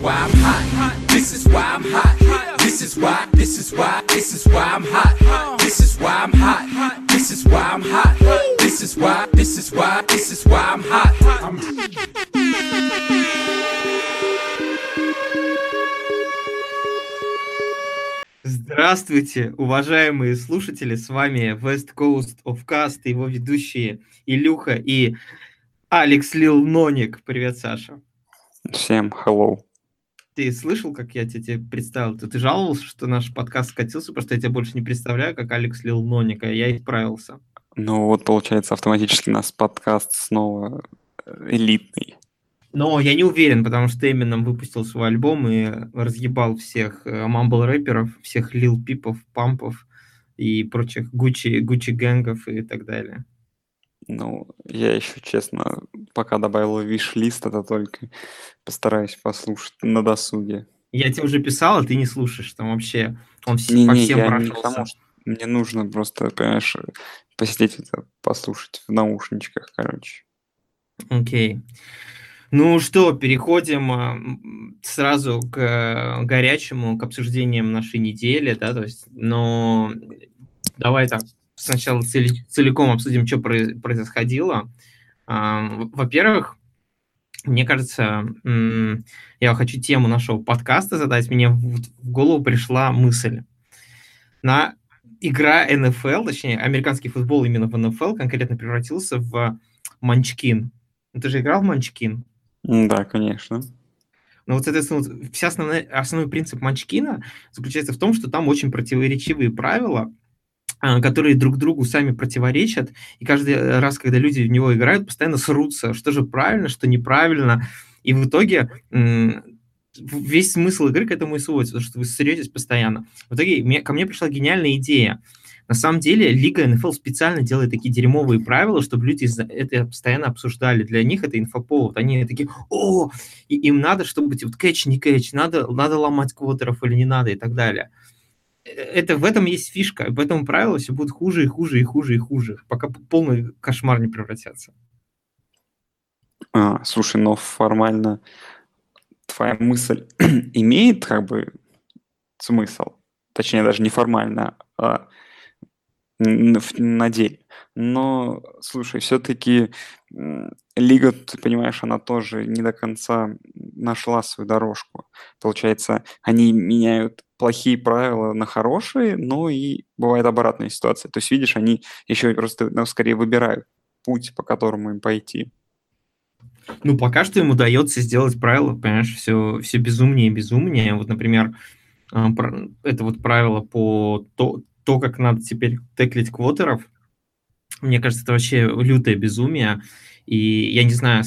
why I'm hot. This is why I'm hot. This is why, this is why, this is why I'm hot. This is why I'm hot. This is why I'm hot. This is why, this is why, this is why I'm hot. I'm Здравствуйте, уважаемые слушатели, с вами West Coast of Cast его ведущие Илюха и Алекс Лил Ноник. Привет, Саша. Всем hello. Ты слышал, как я тебе представил? Ты, ты жаловался, что наш подкаст скатился, просто я тебя больше не представляю, как Алекс Лил Ноника. Я исправился. Ну вот, получается, автоматически у нас подкаст снова э, элитный. Но я не уверен, потому что Эмином выпустил свой альбом и разъебал всех мамбл рэперов, всех лил пипов, пампов и прочих Гуччи, Гуччи гэнгов и так далее. Ну, я еще, честно, пока добавил виш-лист, это только постараюсь послушать на досуге. Я тебе уже писал, а ты не слушаешь. Там вообще он все, не, по не, всем я не прошелся. потому, что мне нужно просто, понимаешь, посидеть это, послушать в наушничках, короче. Окей. Ну что, переходим а, сразу к э, горячему, к обсуждениям нашей недели, да, то есть, но давай так, сначала цели- целиком обсудим, что прои- происходило. А, Во-первых, мне кажется, я хочу тему нашего подкаста задать. Мне в голову пришла мысль. На игра НФЛ, точнее, американский футбол именно в НФЛ конкретно превратился в манчкин. Ну, Ты же играл в манчкин? Да, конечно. Но вот, соответственно, вот вся основная, основной принцип Манчкина заключается в том, что там очень противоречивые правила, которые друг другу сами противоречат, и каждый раз, когда люди в него играют, постоянно срутся, что же правильно, что неправильно, и в итоге весь смысл игры к этому и сводится, потому что вы сретесь постоянно. В итоге мне- ко мне пришла гениальная идея. На самом деле, Лига НФЛ специально делает такие дерьмовые правила, чтобы люди это постоянно обсуждали. Для них это инфоповод. Они такие, о, и им надо, чтобы быть вот кэч, не кэч, надо, надо ломать квотеров или не надо и так далее. Это в этом есть фишка. и Поэтому правила все будут хуже и хуже и хуже и хуже, пока полный кошмар не превратятся. А, слушай, но формально твоя мысль имеет как бы смысл, точнее даже неформально, а на деле. Но, слушай, все-таки лига, ты понимаешь, она тоже не до конца нашла свою дорожку. Получается, они меняют плохие правила на хорошие, но и бывает обратная ситуация. То есть, видишь, они еще просто ну, скорее выбирают путь, по которому им пойти. Ну, пока что им удается сделать правила, понимаешь, все, все безумнее и безумнее. Вот, например, а, это вот правило по то, то, как надо теперь теклить квотеров. Мне кажется, это вообще лютое безумие. И я не знаю,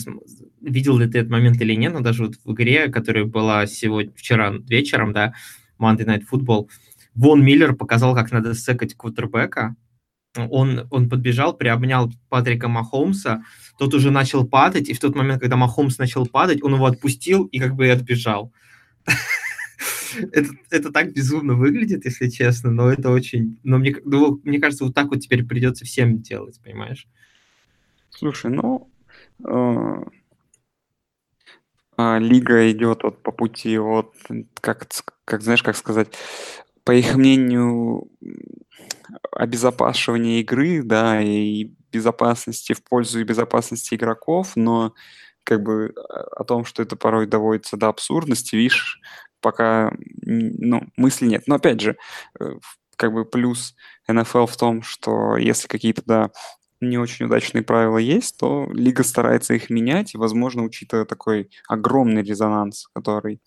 видел ли ты этот момент или нет, но даже вот в игре, которая была сегодня, вчера вечером, да, Monday Night Football, Вон Миллер показал, как надо секать квотербека. Он, он подбежал, приобнял Патрика Махомса, тот уже начал падать, и в тот момент, когда Махомс начал падать, он его отпустил и как бы и отбежал. Это, это так безумно выглядит, если честно, но это очень... Но мне, ну, мне кажется, вот так вот теперь придется всем делать, понимаешь? Слушай, ну, э, а, лига идет вот по пути, вот, как, как знаешь, как сказать, по их мнению, обезопасивания игры, да, и безопасности в пользу и безопасности игроков, но как бы о том, что это порой доводится до абсурдности, видишь, пока, ну, мысли нет. Но опять же, э, как бы плюс НФЛ в том, что если какие-то, да, не очень удачные правила есть, то лига старается их менять, и, возможно, учитывая такой огромный резонанс, который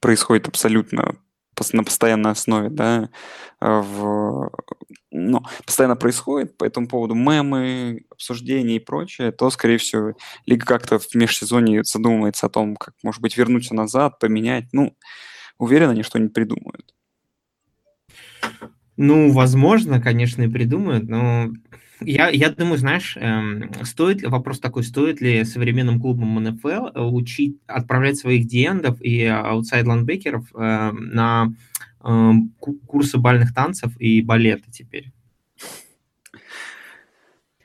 происходит абсолютно на постоянной основе, да, а, в, ну, постоянно происходит по этому поводу мемы, обсуждения и прочее, то, скорее всего, лига как-то в межсезонье задумывается о том, как, может быть, вернуться назад, поменять. Ну, уверен, они что-нибудь придумают. Ну, возможно, конечно, и придумают, но я, я думаю, знаешь, эм, стоит ли, вопрос такой, стоит ли современным клубам НФЛ э, учить, отправлять своих диэндов и аутсайд ландбекеров э, на эм, ку- курсы бальных танцев и балета теперь?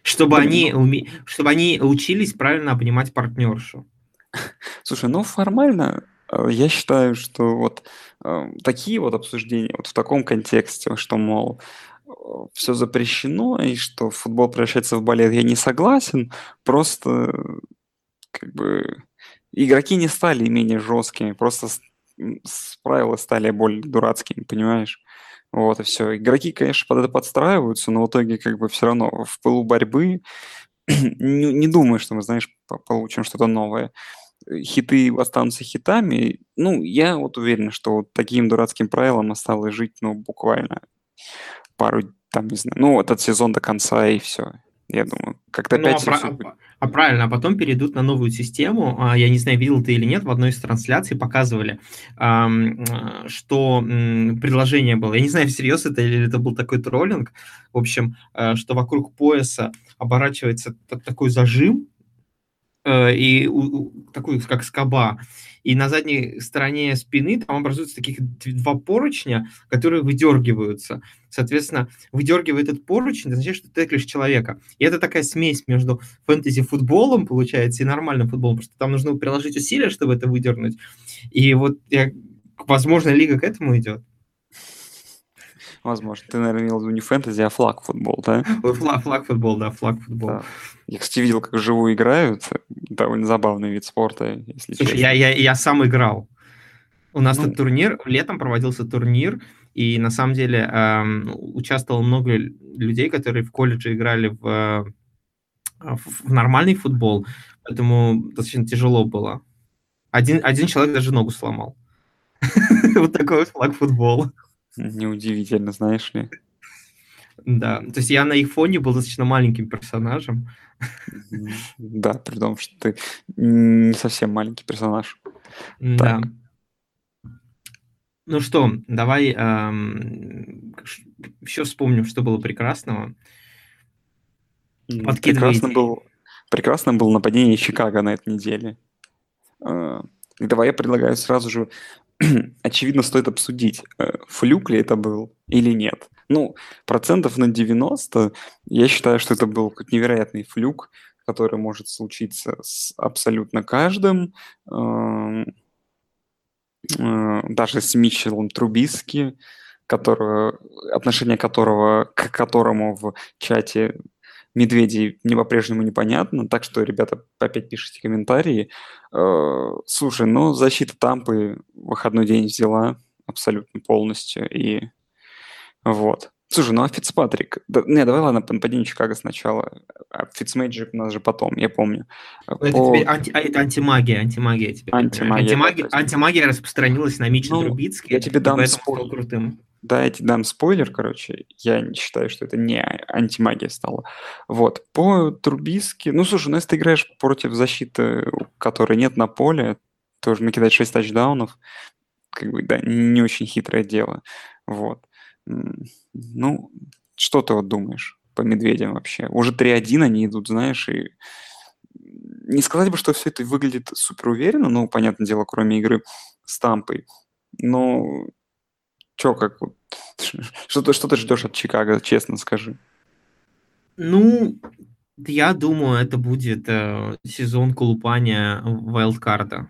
Чтобы Да, они, ну, уме- чтобы они учились правильно обнимать партнершу. слушай, ну, формально Э, я считаю, что вот э, такие вот обсуждения вот в таком контексте, что, мол, все запрещено и что футбол превращается в балет, я не согласен. Просто как бы игроки не стали менее жесткими, просто правила стали более дурацкими, понимаешь? Вот и все. Игроки, конечно, под это подстраиваются, но в итоге как бы все равно в пылу борьбы не, не думаю, что мы, знаешь, получим что-то новое. Хиты останутся хитами. Ну, я вот уверен, что вот таким дурацким правилам осталось жить, ну, буквально пару, там, не знаю, ну, этот сезон до конца и все. Я думаю, как-то ну, опять... А, про... а правильно, а потом перейдут на новую систему. А, я не знаю, видел ты или нет, в одной из трансляций показывали, что предложение было. Я не знаю, всерьез это или это был такой троллинг. В общем, э, что вокруг пояса оборачивается такой зажим, э, и такой, как скоба и на задней стороне спины там образуются таких два поручня, которые выдергиваются. Соответственно, выдергивая этот поручень, это означает, что ты теклишь человека. И это такая смесь между фэнтези-футболом, получается, и нормальным футболом, потому что там нужно приложить усилия, чтобы это выдернуть. И вот, я, возможно, лига к этому идет. Возможно. Ты, наверное, имел в виду не фэнтези, а флаг футбол, да? Флаг, флаг футбол, да, флаг футбол. Да. Я, кстати, видел, как живую играют. Довольно забавный вид спорта, если Слушай, честно. Я, я, я сам играл. У нас ну... тут турнир, летом проводился турнир, и на самом деле эм, участвовало много людей, которые в колледже играли в, э, в, в нормальный футбол, поэтому достаточно тяжело было. Один, один человек даже ногу сломал. Вот такой вот флаг футбола. Неудивительно, знаешь ли. Да, то есть я на их фоне был достаточно маленьким персонажем. Да, при том, что ты не совсем маленький персонаж. Да. Ну что, давай эм, еще вспомним, что было прекрасного. Прекрасно был, прекрасно было нападение Чикаго на этой неделе. Э, давай я предлагаю сразу же очевидно, стоит обсудить, э, флюк ли это был или нет. Ну, процентов на 90 я считаю, что это был какой-то невероятный флюк, который может случиться с абсолютно каждым, эм, э, даже с Митчеллом Трубиски, которого, отношение которого, к которому в чате медведей мне по-прежнему непонятно, так что, ребята, опять пишите комментарии. Э, слушай, ну, защита Тампы выходной день взяла абсолютно полностью, и вот. Слушай, ну а Фицпатрик? Да, не, давай ладно, нападение Чикаго сначала, а Фицмейджик у нас же потом, я помню. Ну, это, По... теперь анти, а, это антимагия, антимагия теперь. Антимагия, антимагия, да, антимагия распространилась на Митча ну, Трубицкий, я тебе дам спор... крутым. Да, я тебе дам спойлер, короче. Я не считаю, что это не антимагия стала. Вот. По Трубиске... Ну, слушай, ну если ты играешь против защиты, которой нет на поле, тоже накидать 6 тачдаунов, как бы, да, не очень хитрое дело. Вот. Ну, что ты вот думаешь по медведям вообще? Уже 3-1 они идут, знаешь, и не сказать бы, что все это выглядит супер уверенно, ну, понятное дело, кроме игры с Тампой. Но Че, как что ты, что ты ждешь от Чикаго, честно скажи? Ну, я думаю, это будет э, сезон колупания вайлдкарда.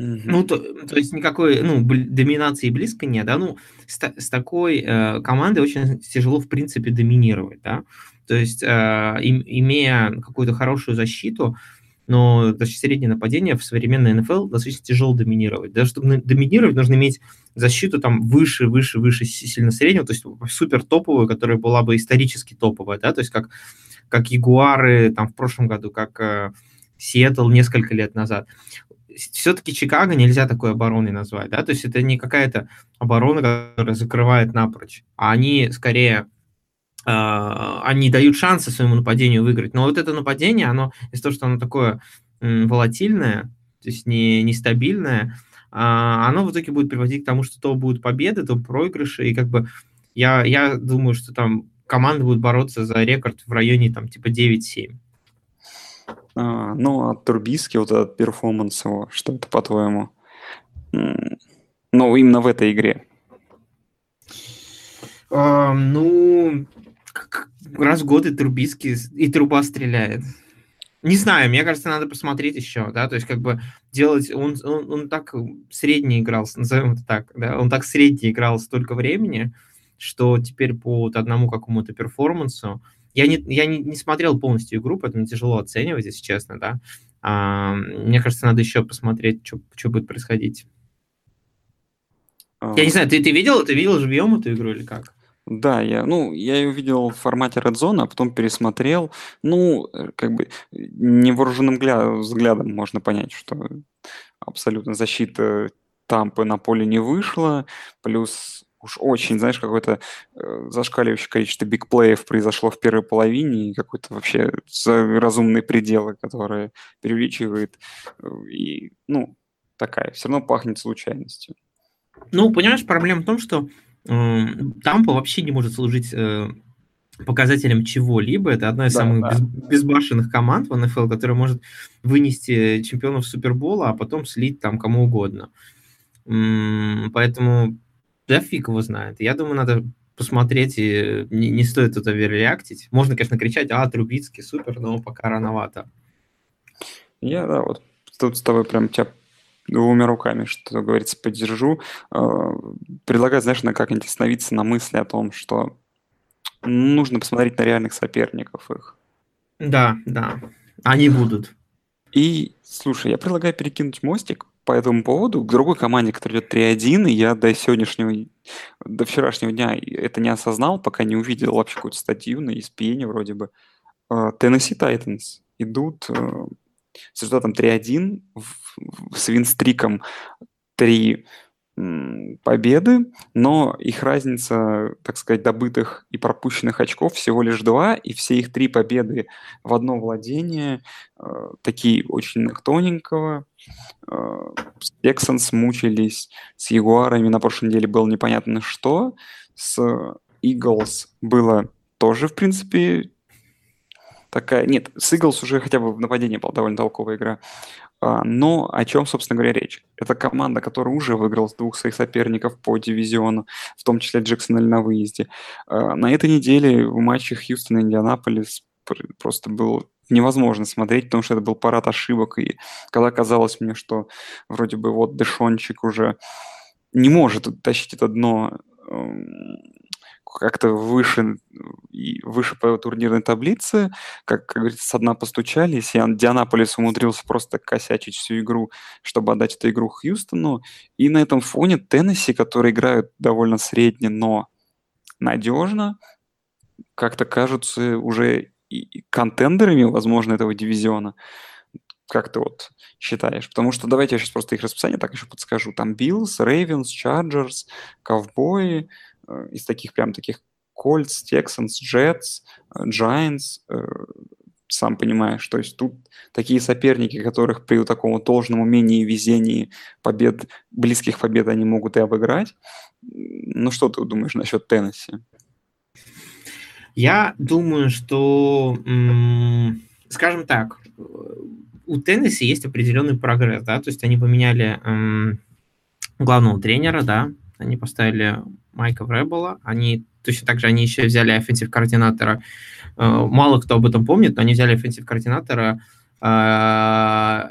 Mm-hmm. Ну, то, то есть никакой ну, доминации близко нет, да, ну, с, с такой э, командой очень тяжело, в принципе, доминировать, да, то есть, э, им, имея какую-то хорошую защиту, но даже среднее нападение в современной НФЛ достаточно тяжело доминировать. Даже чтобы доминировать, нужно иметь защиту там выше, выше, выше сильно среднего, то есть супер топовую, которая была бы исторически топовая, да, то есть как, как Ягуары там в прошлом году, как э, Сиэтл несколько лет назад. Все-таки Чикаго нельзя такой обороной назвать, да, то есть это не какая-то оборона, которая закрывает напрочь, а они скорее а, они дают шансы своему нападению выиграть. Но вот это нападение, оно из-за того, что оно такое волатильное, то есть не, нестабильное, а, оно в итоге будет приводить к тому, что то будут победы, то проигрыши, и как бы я, я думаю, что там команда будет бороться за рекорд в районе там типа 9-7. А, ну, а Турбиски, вот этот перформанс его, что это по-твоему? Ну, именно в этой игре. А, ну, раз в год и Трубиски, и труба стреляет. Не знаю, мне кажется, надо посмотреть еще, да, то есть как бы делать, он, он, он так средний играл, назовем это так, да, он так средний играл столько времени, что теперь по вот одному какому-то перформансу, я не, я не, не смотрел полностью игру, поэтому тяжело оценивать, если честно, да, а, мне кажется, надо еще посмотреть, что, что будет происходить. Я не знаю, ты, ты видел, ты видел живьем эту игру или как? Да, я, ну, я ее видел в формате Red Zone, а потом пересмотрел. Ну, э, как бы невооруженным взглядом можно понять, что абсолютно защита Тампы на поле не вышла, плюс уж очень, знаешь, какое-то э, зашкаливающее количество бигплеев произошло в первой половине, и какой-то вообще разумные пределы, которые преувеличивает, э, и, ну, такая, все равно пахнет случайностью. Ну, понимаешь, проблема в том, что Тампа вообще не может служить э, показателем чего-либо. Это одна из да, самых да. Без, безбашенных команд в НФЛ, которая может вынести чемпионов Супербола, а потом слить там кому угодно. Поэтому да фиг его знает. Я думаю, надо посмотреть, и не, не стоит тут оверреактить. Можно, конечно, кричать, а, Трубицкий, супер, но пока рановато. Я, да, вот тут с тобой прям тебя двумя руками, что говорится, поддержу. А, предлагаю, знаешь, на как-нибудь остановиться на мысли о том, что нужно посмотреть на реальных соперников их. Да, да, они будут. И, слушай, я предлагаю перекинуть мостик по этому поводу к другой команде, которая идет 3-1, и я до сегодняшнего, до вчерашнего дня это не осознал, пока не увидел вообще какую-то статью на ESPN вроде бы. Теннесси Тайтанс идут а, с результатом 3-1, с винстриком 3 победы, но их разница, так сказать, добытых и пропущенных очков всего лишь два, и все их три победы в одно владение, э, такие очень тоненького. Э, Тексанс мучились с Ягуарами, на прошлой неделе было непонятно что, с Eagles было тоже, в принципе, такая... Нет, с Eagles уже хотя бы в нападении была довольно толковая игра. А, но о чем, собственно говоря, речь? Это команда, которая уже выиграла двух своих соперников по дивизиону, в том числе Джексонель на выезде. А, на этой неделе в матче Хьюстон и Индианаполис просто было невозможно смотреть, потому что это был парад ошибок, и когда казалось мне, что вроде бы вот Дэшончик уже не может тащить это дно как-то выше, выше по турнирной таблице, как, как говорится, с дна постучались, Индианаполис умудрился просто косячить всю игру, чтобы отдать эту игру Хьюстону. И на этом фоне Теннесси, которые играют довольно средне, но надежно, как-то кажутся уже и contender ами, возможно, этого дивизиона. Как ты вот считаешь? Потому что давайте я сейчас просто их расписание так еще подскажу. Там Биллс, Рейвенс, Чарджерс, Ковбои, из таких прям таких Colts, Texans, Jets, Giants, э, сам понимаешь, то есть тут такие соперники, которых при таком должном умении и везении побед, близких побед они могут и обыграть. Ну что ты думаешь насчет Теннесси? Я думаю, что, скажем так, у Теннесси есть определенный прогресс, да, то есть они поменяли главного тренера, да, они поставили Майка Врейбела. Они точно так же они еще взяли offensive координатора. Э, мало кто об этом помнит, но они взяли offensive координатора э,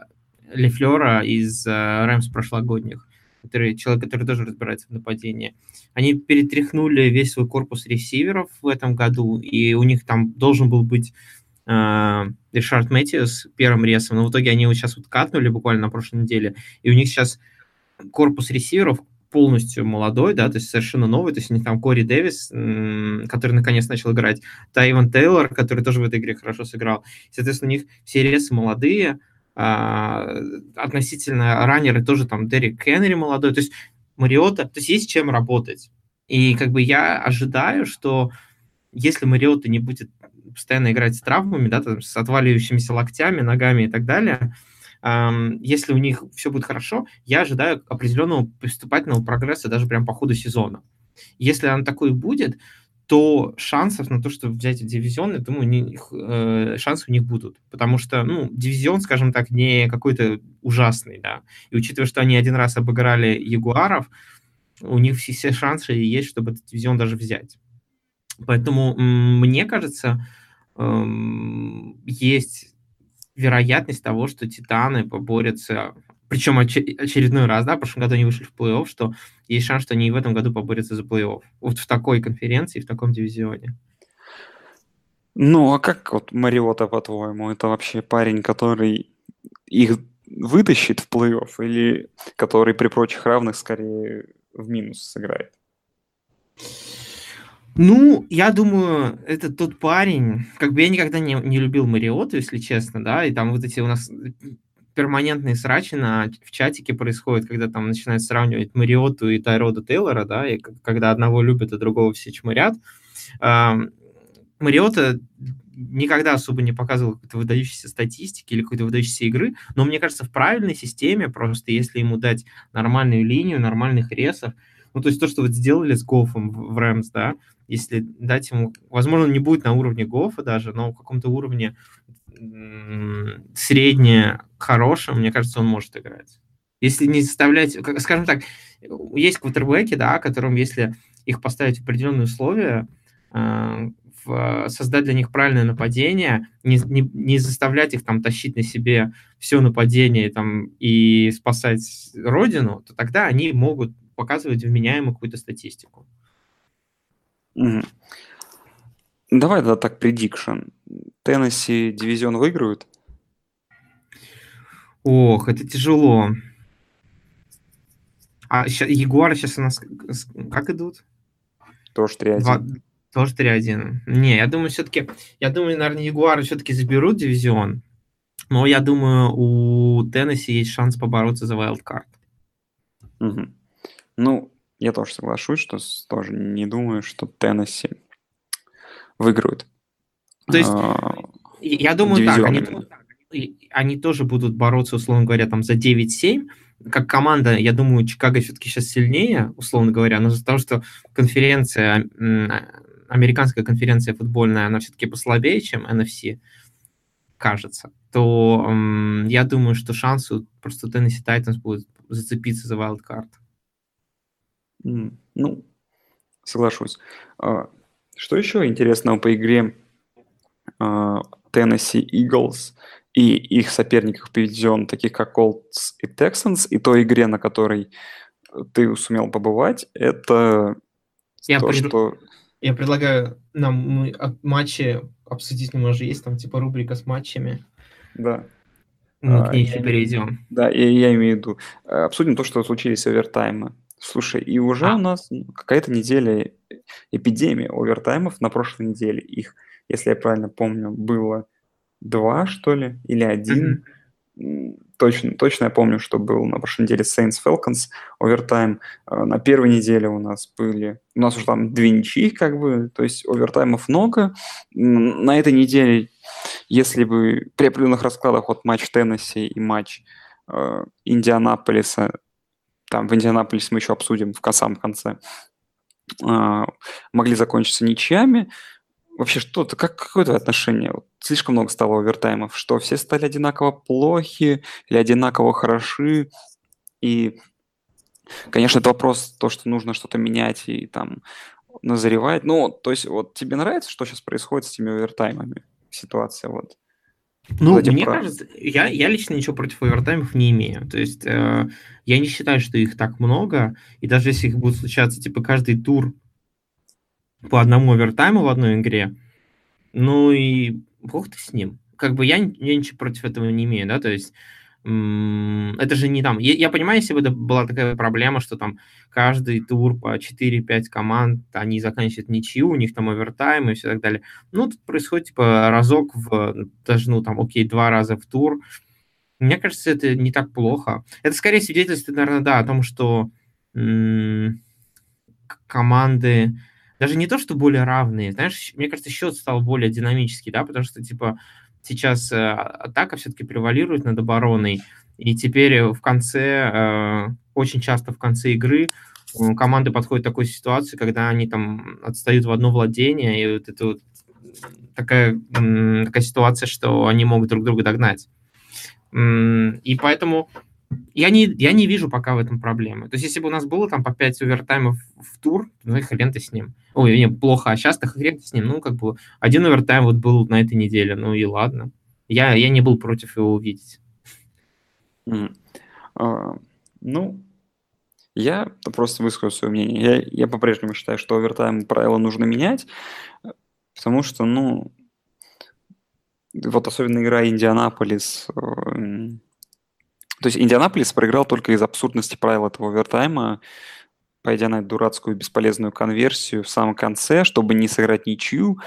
Лефлера из э, Рэмс прошлогодних, который, человек, который тоже разбирается в нападении. Они перетряхнули весь свой корпус ресиверов в этом году, и у них там должен был быть Ришард Мэтьюс первым ресом, но в итоге они его сейчас вот cut нули буквально на прошлой неделе, и у них сейчас корпус ресиверов полностью молодой, да, то есть совершенно новый, то есть у них там Кори Дэвис, который наконец начал играть, Тайван Тейлор, который тоже в этой игре хорошо сыграл. Соответственно, у них все ресы молодые, а, относительно раннеры тоже там Дерек Кеннери молодой, то есть Мариота, то есть есть чем работать. И как бы я ожидаю, что если Мариота не будет постоянно играть с травмами, да, там, с отваливающимися локтями, ногами и так далее, если у них все будет хорошо, я ожидаю определенного поступательного прогресса даже прям по ходу сезона. Если он такой будет, то шансов на то, чтобы взять дивизион, я думаю, не, э, шансы у них будут. Потому что, ну, дивизион, скажем так, не какой-то ужасный, да. И учитывая, что они один раз обыграли Ягуаров, у них все, все шансы есть, чтобы этот дивизион даже взять. Поэтому мне кажется, есть вероятность того, что Титаны поборются, причем оч- очередной раз, да, в прошлом году они вышли в плей-офф, что есть шанс, что они и в этом году поборются за плей-офф. Вот в такой конференции, в таком дивизионе. Ну, а как вот Мариота, по-твоему, это вообще парень, который их вытащит в плей-офф или который при прочих равных скорее в минус сыграет? Ну, я думаю, это тот парень, как бы я никогда не, не любил Мариоту, если честно, да, и там вот эти у нас перманентные срачи на, в чатике происходят, когда там начинают сравнивать Мариоту и Тайрода Тейлора, да, и когда одного любят, а другого все чморят. Мариота никогда особо не показывал какой-то выдающейся статистики или какой-то выдающейся игры, но мне кажется, в правильной системе, просто если ему дать нормальную линию, нормальных ресов, ну, то есть то, что вот сделали с Гофом в Рэмс, да, если дать ему, возможно, он не будет на уровне Гофа даже, но в каком-то уровне средне хорошем, мне кажется, он может играть. Если не заставлять, скажем так, есть квотербеки, да, которым, если их поставить в определенные условия, в, создать для них правильное нападение, не, не, не заставлять их там тащить на себе все нападение там, и спасать родину, то тогда они могут показывать вменяемую какую-то статистику. Угу. Давай тогда так, предикшн. Теннесси дивизион выиграют? Ох, это тяжело. А сейчас, Ягуары сейчас у нас как идут? Тоже 3-1. Тоже 3-1. Не, я думаю, все-таки, я думаю, наверное, Ягуары все-таки заберут дивизион, но я думаю, у Теннесси есть шанс побороться за wildcard. Угу. Ну, я тоже соглашусь, что тоже не думаю, что Теннесси выиграют. То есть, а, я думаю, так, они, они тоже будут бороться, условно говоря, там за 9-7, как команда, я думаю, Чикаго все-таки сейчас сильнее, условно говоря, но из-за того, что конференция американская конференция футбольная, она все-таки послабее, чем NFC, кажется, то я думаю, что шансы просто Tennessee Titans будут зацепиться за wildcard. Ну, соглашусь. А, что еще интересного по игре а, Tennessee Eagles и их соперников по дивизиону, таких как Colts и Texans, и той игре, на которой ты сумел побывать, это я то, пред... что я предлагаю нам мы матчи обсудить немного. Есть там типа рубрика с матчами. Да. Мы а, к ней еще перейдем. Да, я, я имею в виду. Э, обсудим то, что случились овертаймы. Слушай, и уже а. у нас какая-то неделя эпидемия овертаймов на прошлой неделе. Их, если я правильно помню, было два, что ли, или один. Mm-hmm точно, точно я помню, что был на прошлой неделе Saints Falcons овертайм. Э, на первой неделе у нас были, у нас уже там две ничьи, как бы, то есть овертаймов много. На этой неделе, если бы при определенных раскладах вот матч Теннесси и матч э, Индианаполиса, там в Индианаполисе мы еще обсудим в самом конце, э, могли закончиться ничьями, Вообще, что-то, как, какое твое отношение? Вот слишком много стало овертаймов, что все стали одинаково плохи или одинаково хороши. И, конечно, это вопрос, то, что нужно что-то менять и там назревать. Ну, то есть, вот тебе нравится, что сейчас происходит с этими овертаймами? Ситуация вот. Ну, мне прав. кажется, я, я лично ничего против овертаймов не имею. То есть э, я не считаю, что их так много, и даже если их будет случаться, типа, каждый тур по одному овертайму в одной игре, ну и бог ты с ним. Как бы я, я ничего против этого не имею, да, то есть это же не там. Я, я понимаю, если бы это была такая проблема, что там каждый тур по 4-5 команд, они заканчивают ничью, у них там овертайм и все так далее. Ну, тут происходит типа разок в, даже, ну, там, окей, два раза в тур. Мне кажется, это не так плохо. Это скорее свидетельствует, наверное, да, о том, что команды даже не то, что более равные, знаешь, мне кажется, счет стал более динамический, да, потому что, типа, сейчас э, атака все-таки превалирует над обороной, и теперь в конце, э, очень часто в конце игры э, команды подходят к такой ситуации, когда они там отстают в одно владение, и вот это вот такая, такая ситуация, что они могут друг друга догнать. И поэтому я не, я не вижу пока в этом проблемы. То есть, если бы у нас было там по 5 овертаймов в тур, ну и хрен ты с ним. Ой, не, плохо, а сейчас-то хрен ты с ним. Ну, как бы один овертайм вот был на этой неделе, ну и ладно. Я, я не был против его увидеть. Mm. Uh, ну, я просто выскажу свое мнение. Я, я по-прежнему считаю, что овертайм правила нужно менять, потому что, ну, вот особенно игра Индианаполис. Э, то есть Индианаполис проиграл только из абсурдности правил этого овертайма, пойдя на дурацкую бесполезную конверсию в самом конце, чтобы не сыграть ничью.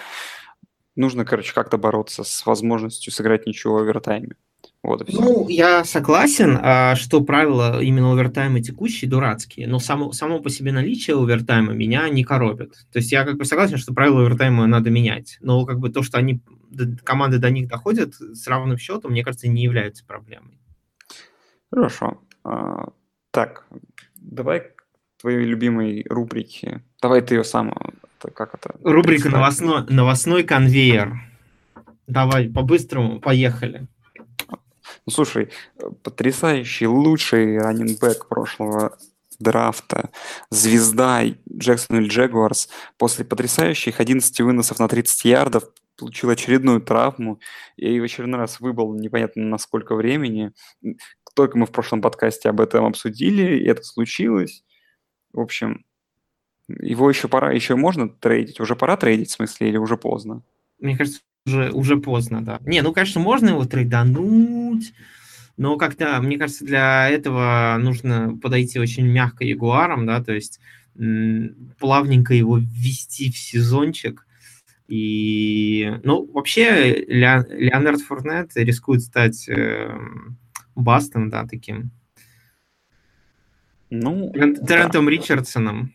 Нужно, короче, как-то бороться с возможностью сыграть ничью в овертайме. Вот. Ну, я согласен, а, что правила именно овертайма текущие дурацкие, но само, само по себе наличие овертайма меня не коробит. То есть я как бы согласен, что правила овертайма надо менять, но как бы то, что они команды до них доходят с равным счетом, мне кажется, не является проблемой. Хорошо. А, так, давай к твоей любимой рубрике. Давай ты ее сам, как это? Рубрика новостной, новостной конвейер. Давай, по-быстрому, поехали. Ну, слушай, потрясающий, лучший раннинбэк прошлого драфта, звезда Джексонвилл Джегуарс после потрясающих 11 выносов на 30 ярдов получил очередную травму и в очередной раз выбыл непонятно на сколько времени. Только мы в прошлом подкасте об этом обсудили, и это случилось. В общем, его еще пора, еще можно трейдить? Уже пора трейдить, в смысле, или уже поздно? Мне кажется, уже, уже поздно, да. Не, ну, конечно, можно его трейдануть, но как-то, мне кажется, для этого нужно подойти очень мягко ягуаром, да, то есть плавненько его ввести в сезончик. И, ну, вообще, Леон, Леонард Фурнет рискует стать э, бастом, да, таким. Ну, Трентом да. Ричардсоном.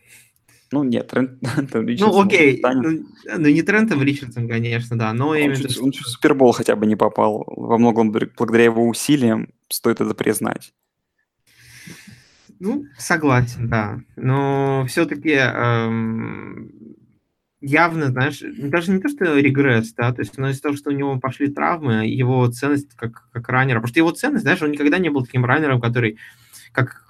Ну, нет, Трент, Ну, окей, ну, ну, не Трентом Ричардсом, конечно, да, но... Он, чуть, он чуть в Супербол хотя бы не попал. Во многом благодаря его усилиям стоит это признать. Ну, согласен, да. Но все-таки эм, явно, знаешь, даже не то, что регресс, да, то есть, но из-за того, что у него пошли травмы, его ценность как, как раннера, потому что его ценность, знаешь, он никогда не был таким раннером, который, как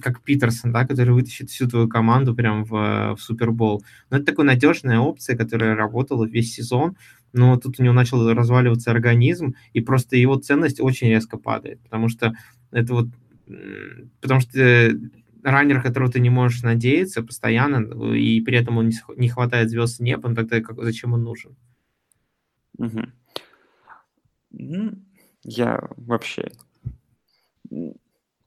как Питерсон, да, который вытащит всю твою команду прям в, в Супербол. Но это такая надежная опция, которая работала весь сезон, но тут у него начал разваливаться организм, и просто его ценность очень резко падает, потому что это вот, потому что раннер, которого ты не можешь надеяться постоянно, и при этом он не, хватает звезд с неба, ну тогда как, зачем он нужен? Угу. Я вообще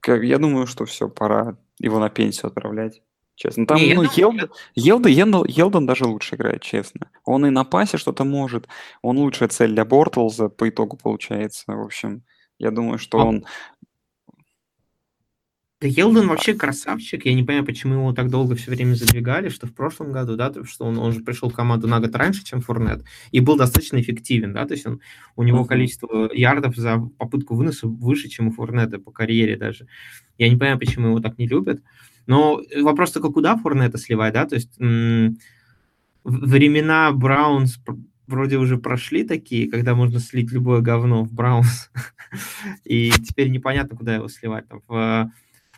я думаю, что все, пора его на пенсию отправлять. Честно. Там, не, ну, Елден, Елден, Елден даже лучше играет, честно. Он и на пасе что-то может. Он лучшая цель для Бортлза по итогу получается. В общем, я думаю, что а, он да Елден вообще красавчик. Я не понимаю, почему его так долго все время задвигали, что в прошлом году, да, что он, он же пришел в команду на год раньше, чем Фурнет, и был достаточно эффективен, да, то есть он, у него uh-huh. количество ярдов за попытку выноса выше, чем у Фурнета по карьере даже. Я не понимаю, почему его так не любят. Но вопрос только, куда Фурнета сливать, да, то есть м- времена Браунс вроде уже прошли такие, когда можно слить любое говно в Браунс, и теперь непонятно, куда его сливать. Там, в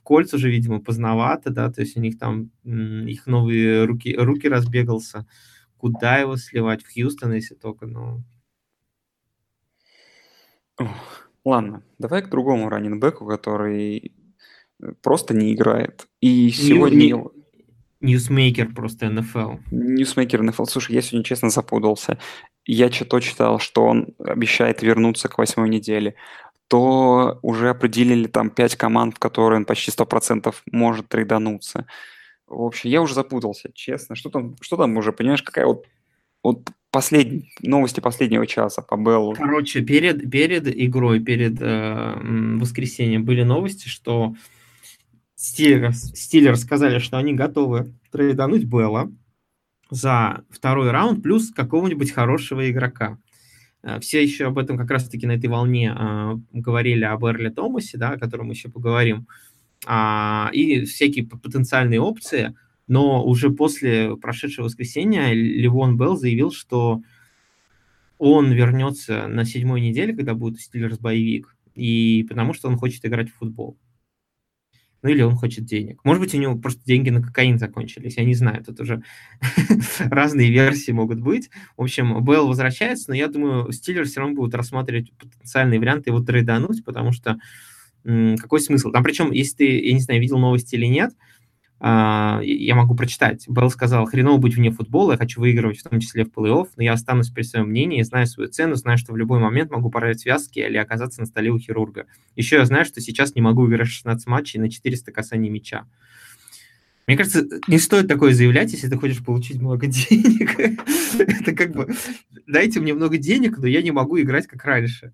Кольц уже, видимо, поздновато, да, то есть у них там их новые руки, руки разбегался. Куда его сливать? В Хьюстон, если только, ну... Ладно, давай к другому running back у, который э, просто не играет. И сегодня... Не, Ньюсмейкер просто НФЛ. Ньюсмейкер НФЛ. Слушай, я сегодня честно запутался. Я что-то читал, что он обещает вернуться к восьмой неделе то уже определили там 5 команд, в которые он почти 100% может trade ануться. В общем, я уже запутался, честно. Что там, что там уже, понимаешь, какая вот, вот последние новости последнего часа по Беллу. Короче, перед, перед игрой, перед э, воскресеньем были новости, что Стиллерс, Стиллерс сказали, что они готовы трейдануть Белла за второй раунд плюс какого-нибудь хорошего игрока. Э, все еще об этом как раз-таки на этой волне э, говорили об Эрли Томасе, да, о котором мы еще поговорим, а, и всякие потенциальные опции, но уже после прошедшего воскресенья Ливон Белл заявил, что он вернется на седьмой неделе, когда будет Стиллерс боевик, и потому что он хочет играть в футбол. Ну или он хочет денег. Может быть, у него просто деньги на кокаин закончились, я не знаю, тут уже разные версии могут быть. В общем, Белл возвращается, но я думаю, Стиллерс все равно будут рассматривать потенциальные варианты его трейдануть, потому что какой смысл? Там причем, если ты, я не знаю, видел новости или нет, я могу прочитать. Белл сказал, хреново быть вне футбола, я хочу выигрывать, в том числе в плей-офф, но я останусь при своем мнении, знаю свою цену, знаю, что в любой момент могу порвать связки или оказаться на столе у хирурга. Еще я знаю, что сейчас не могу выиграть 16 матчей на 400 касаний мяча. Мне кажется, не стоит такое заявлять, если ты хочешь получить много денег. Это как бы, дайте мне много денег, но я не могу играть как раньше.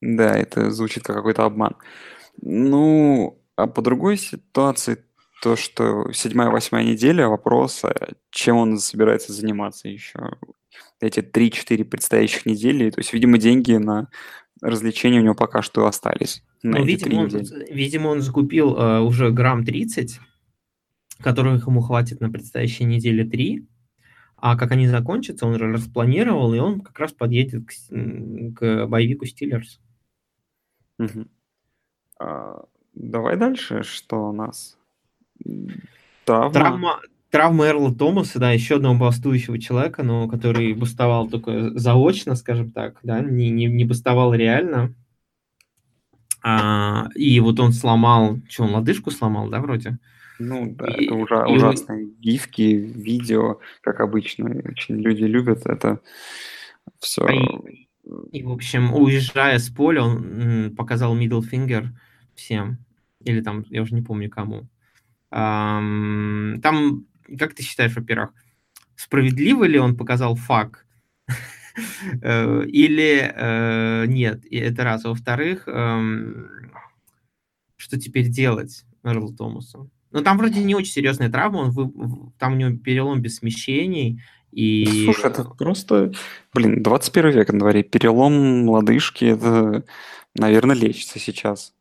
Да, это звучит как какой-то обман. Ну, а по другой ситуации, то, что седьмая, восьмая неделя, вопрос, а чем он собирается заниматься еще эти 3-4 предстоящих недели. То есть, видимо, деньги на развлечения у него пока что остались. Ну, видимо, он, видимо, он закупил э, уже грамм 30, которых ему хватит на предстоящей неделе 3. А как они закончатся, он распланировал, и он как раз подъедет к, к боевику Стиллерс. Угу. А, Давай дальше, что у нас? Травма. Травма, травма Эрла Томаса, да, еще одного бастующего человека, но который бастовал только заочно, скажем так, да, не, не, не бастовал реально. А, и вот он сломал, что он, лодыжку сломал, да, вроде? Ну, да, и, это ужа- и ужасные вы... гифки, видео, как обычно, очень люди любят это все. И, и, в общем, уезжая с поля, он показал middle finger, всем. Или там, я уже не помню кому. Там, как ты считаешь, во-первых, справедливо ли он показал факт? Э, или э, нет? И это раз. А во-вторых, что теперь делать Эрлу Томасу? Ну, там вроде не очень серьезная травма, он вы, там у него перелом без смещений, и... Слушай, это просто, блин, 21 век на дворе, перелом лодыжки, это, наверное, лечится сейчас.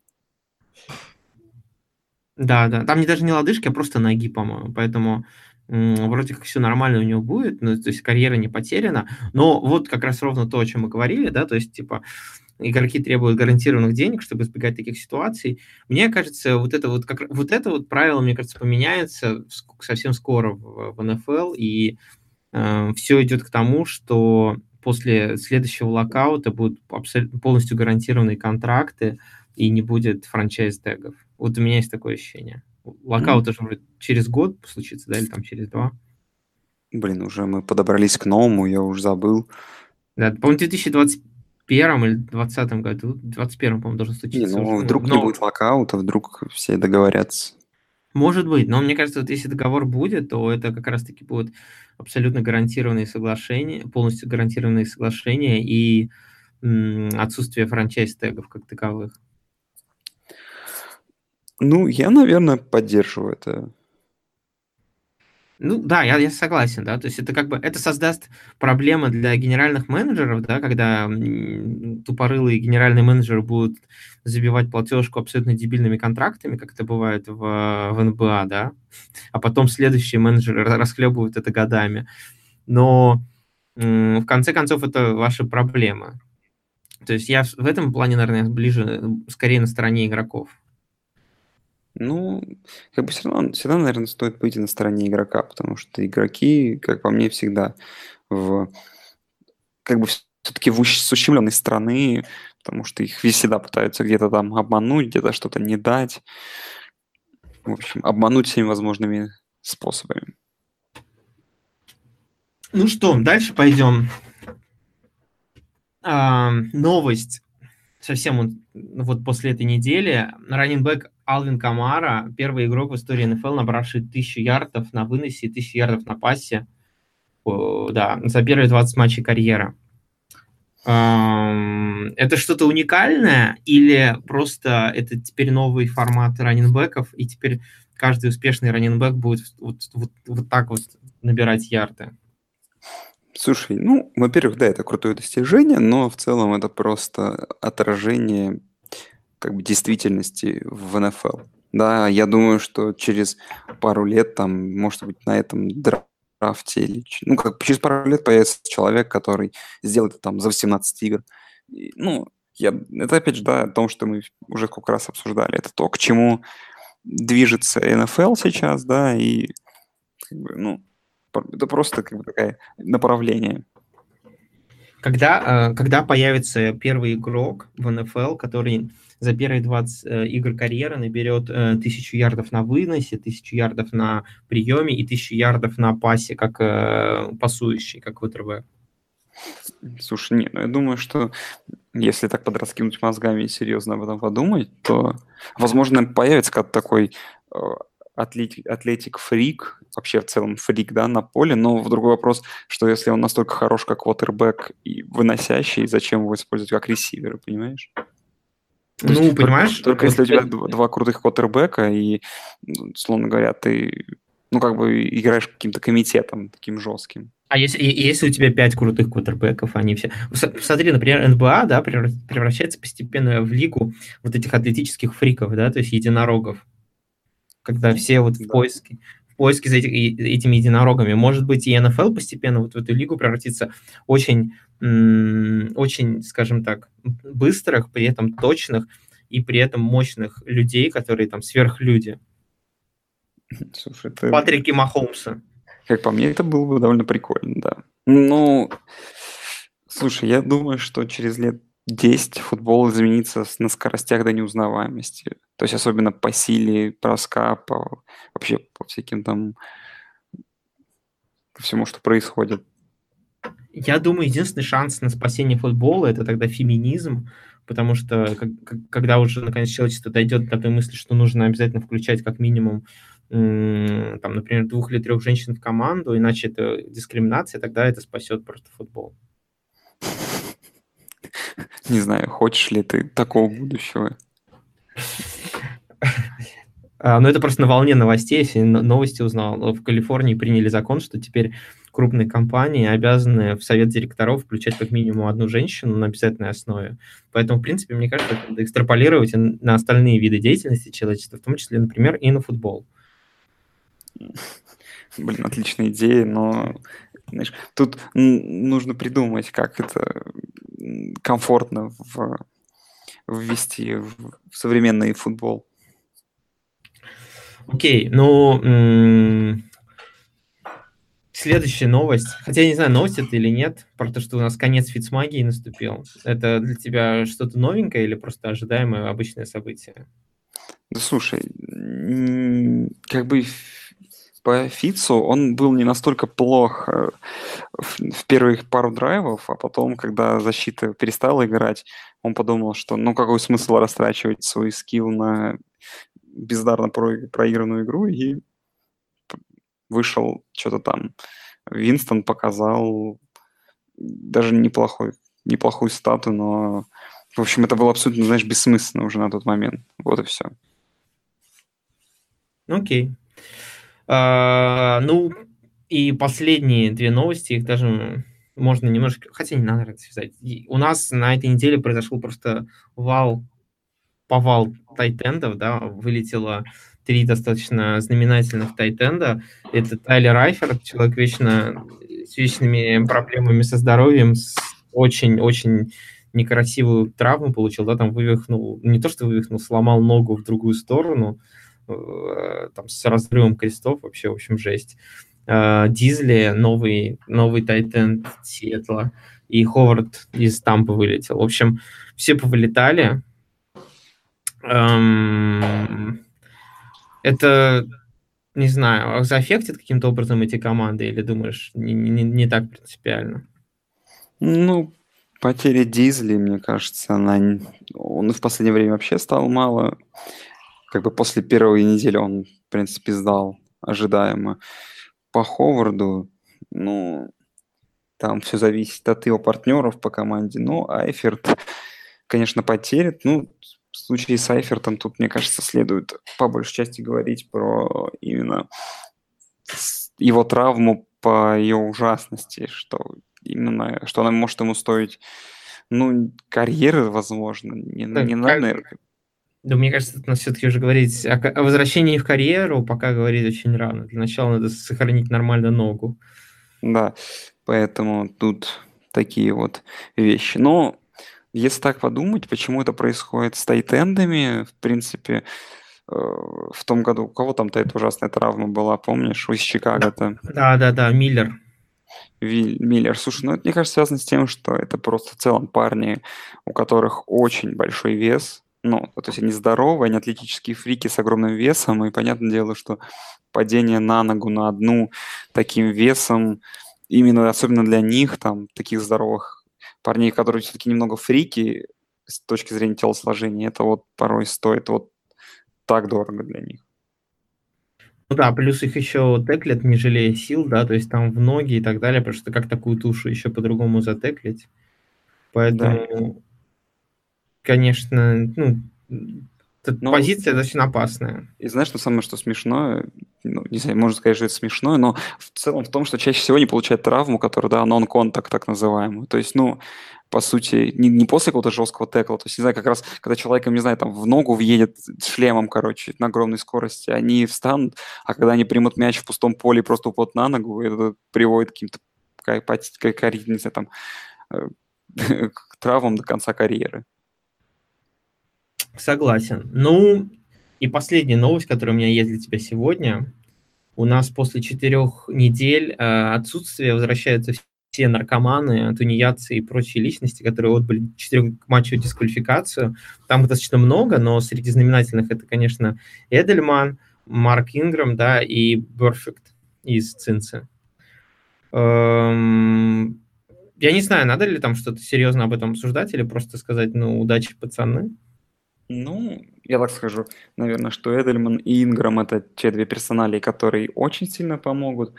Да, да. Там не даже не лодыжки, а просто ноги, по-моему. Поэтому вроде как все нормально у него будет, ну, то есть карьера не потеряна. Но вот как раз ровно то, о чем мы говорили, да, то есть, типа, игроки требуют гарантированных денег, чтобы избегать таких ситуаций. Мне кажется, вот это вот, как, вот это вот правило, мне кажется, поменяется совсем скоро в, в НФЛ, и э, все идет к тому, что после следующего локаута будут абсолютно полностью гарантированные контракты, и не будет франчайз-тегов. Вот у меня есть такое ощущение. Локаут mm. уже через год случится, да, или там через два. Блин, уже мы подобрались к новому, я уже забыл. Да, по-моему, в 2021 или 2020 году, в 2021, по-моему, должен случиться. Не, ну, уже, вдруг но... не будет локаута, вдруг все договорятся. Может быть, но мне кажется, вот если договор будет, то это как раз-таки будут абсолютно гарантированные соглашения, полностью гарантированные соглашения и м, отсутствие франчайз-тегов как таковых. Ну, я, наверное, поддерживаю это. Ну да, я, я согласен, да, то есть это как бы, это создаст проблемы для генеральных менеджеров, да, когда тупорылые генеральные менеджеры будут забивать платежку абсолютно дебильными контрактами, как это бывает в, в НБА, да, а потом следующие менеджеры расхлебывают это годами. Но в конце концов это ваши проблемы. То есть я в этом плане, наверное, ближе, скорее на стороне игроков. Ну, как бы все равно, всегда, наверное, стоит быть на стороне игрока, потому что игроки, как по мне, всегда в как бы все-таки в с ущемленной стороны, потому что их всегда пытаются где-то там обмануть, где-то что-то не дать. В общем, обмануть всеми возможными способами. Ну что, дальше пойдем. А, новость совсем вот после этой недели. Раннинбэк Алвин Камара, первый игрок в истории НФЛ, набравший тысячу ярдов на выносе и тысячу ярдов на пасе. Да, за первые 20 матчей карьеры. Это что-то уникальное или просто это теперь новый формат раненбеков, и теперь каждый успешный раненбек будет вот, вот, вот так вот набирать ярды? Слушай, ну, во-первых, да, это крутое достижение, но в целом это просто отражение как бы действительности в НФЛ. Да, я думаю, что через пару лет там, может быть, на этом драфте или... Ну, как через пару лет появится человек, который сделает там за 18 игр. И, ну, я, это опять же, да, о том, что мы уже сколько раз обсуждали. Это то, к чему движется НФЛ сейчас, да, и как бы, ну, это просто как бы такое направление. Когда, э, когда появится первый игрок в НФЛ, который за первые 20 э, игр карьеры наберет э, тысячу ярдов на выносе, тысячу ярдов на приеме и тысячу ярдов на пасе, как пасующий, как ВТРВ? Слушай, нет, ну я думаю, что если так подраскинуть мозгами и серьезно об этом подумать, то, возможно, появится как такой атлетик, атлетик фрик, вообще в целом фрик, да, на поле, но в другой вопрос, что если он настолько хорош, как квотербек и выносящий, зачем его использовать как ресивер, понимаешь? Ну, есть, понимаешь? Только, если у тебя два, два крутых квотербека, и, словно говоря, ты, ну, как бы играешь каким-то комитетом таким жестким. А если, если у тебя пять крутых квотербеков, они все... Смотри, например, НБА, да, превращается постепенно в лигу вот этих атлетических фриков, да, то есть единорогов когда все вот в поиске, поиске за этими единорогами. Может быть, и НФЛ постепенно вот в эту лигу превратится очень, очень, скажем так, быстрых, при этом точных и при этом мощных людей, которые там сверхлюди. Слушай, это... Патрики Махомса. Как по мне, это было бы довольно прикольно, да. Ну, слушай, я думаю, что через лет 10 футбол изменится на скоростях до неузнаваемости. То есть особенно по силе броска, по, вообще всяким там всему, что происходит. Я думаю, единственный шанс на спасение футбола это тогда феминизм, потому что когда уже наконец человечество дойдет до той мысли, что нужно обязательно включать как минимум там, например, двух или трех женщин в команду, иначе это дискриминация, тогда это спасет просто футбол. Не знаю, хочешь ли ты такого будущего. А, ну, это просто на волне новостей, если новости узнал. В Калифорнии приняли закон, что теперь крупные компании обязаны в совет директоров включать как минимум одну женщину на обязательной основе. Поэтому, в принципе, мне кажется, это надо экстраполировать на остальные виды деятельности человечества, в том числе, например, и на футбол. Блин, отличная идея, но знаешь, тут нужно придумать, как это комфортно в, ввести в современный футбол. Окей, ну, следующая новость. Хотя я не знаю, новость это или нет, про то, что у нас конец фицмагии наступил. Это для тебя что-то новенькое или просто ожидаемое обычное событие? Да слушай, как бы по Фицу он был не настолько плох э, в первых пару драйвов, а потом, когда защита перестала играть, он подумал, что ну какой смысл растрачивать свой скилл на бездарно про проигранную игру, и вышел что-то там. Винстон показал даже неплохой, неплохую стату, но, в общем, это было абсолютно, знаешь, бессмысленно уже на тот момент. Вот и все. Окей. Okay. А, ну, и последние две новости, их даже можно немножко, хотя не надо связать. У нас на этой неделе произошел просто вал, повал тайтендов, да, вылетело три достаточно знаменательных тайтенда. Это Тайлер Райфер, человек вечно с вечными проблемами со здоровьем, с очень-очень некрасивую травму получил, да, там вывихнул, не то что вывихнул, сломал ногу в другую сторону, Э, там, с разрывом крестов, вообще, в общем, жесть. Э, Дизли, новый, новый Тайтенд Сиэтла, и Ховард из Тампы вылетел. В общем, все повылетали. Эм, это, не знаю, заэффектит каким-то образом эти команды, или думаешь, не, не, не так принципиально? Ну, потеря Дизли, мне кажется, она... он в последнее время вообще стал мало как бы после первой недели он, в принципе, сдал ожидаемо. По Ховарду, ну, там все зависит от его партнеров по команде. Ну, Айферт, конечно, потеряет. Ну, в случае с Айфертом тут, мне кажется, следует по большей части говорить про именно его травму по ее ужасности, что именно, что она может ему стоить, ну, карьеры, возможно, не, так, не надо, наверное, да, мне кажется, это надо все-таки уже говорить о, о возвращении в карьеру, пока говорить очень рано. Для начала надо сохранить нормально ногу. Да, поэтому тут такие вот вещи. Но если так подумать, почему это происходит с тайтендами, в принципе, э, в том году, у кого там-то эта ужасная травма была, помнишь, из Чикаго-то? Да, да, да, Миллер. Миллер. Слушай, ну это, мне кажется, связано с тем, что это просто в целом парни, у которых очень большой вес, ну, то есть они здоровые, они атлетические фрики с огромным весом, и понятное дело, что падение на ногу на одну таким весом, именно особенно для них, там, таких здоровых парней, которые все-таки немного фрики с точки зрения телосложения, это вот порой стоит вот так дорого для них. Ну да, плюс их еще теклят, не жалея сил, да, то есть там в ноги и так далее, потому что как такую тушу еще по-другому затеклить. Поэтому, да. конечно, ну, но, позиция достаточно опасная. И знаешь, что самое, что смешное, ну, не знаю, можно сказать, что это смешное, но в целом в том, что чаще всего не получает травму, которая, да, нон-контакт так называемую. То есть, ну, по сути, не, не после какого-то жесткого текла, то есть, не знаю, как раз, когда человеком, не знаю, там, в ногу въедет шлемом, короче, на огромной скорости, они встанут, а когда они примут мяч в пустом поле просто упадут на ногу, это приводит к каким-то, как, как, как, не знаю, там, э, к травмам до конца карьеры. Согласен. Ну, и последняя новость, которая у меня есть для тебя сегодня. У нас после четырех недель э, отсутствия возвращаются все наркоманы, тунеядцы и прочие личности, которые отбыли четырехматчевую дисквалификацию. Там достаточно много, но среди знаменательных это, конечно, Эдельман, Марк Инграм, да, и Берфект из Цинцы. Эм, я не знаю, надо ли там что-то серьезно об этом обсуждать или просто сказать, ну, удачи, пацаны. Ну, я так скажу, наверное, что Эдельман и Инграм это те две персонали, которые очень сильно помогут.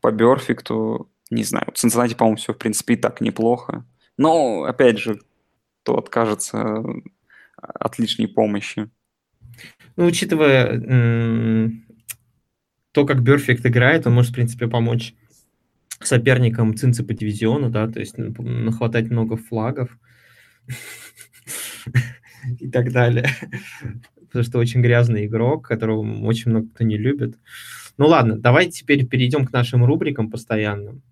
По Берфикту, не знаю, в Цинциннати, по-моему, все, в принципе, и так неплохо. Но, опять же, то откажется от лишней помощи. Ну, учитывая то, как Берфикт играет, он может, в принципе, помочь соперникам Цинцы по дивизиону, да, то есть нахватать много флагов. и так далее. Потому что очень грязный игрок, которого очень много кто не любит. Ну ладно, давайте теперь перейдем к нашим рубрикам постоянным.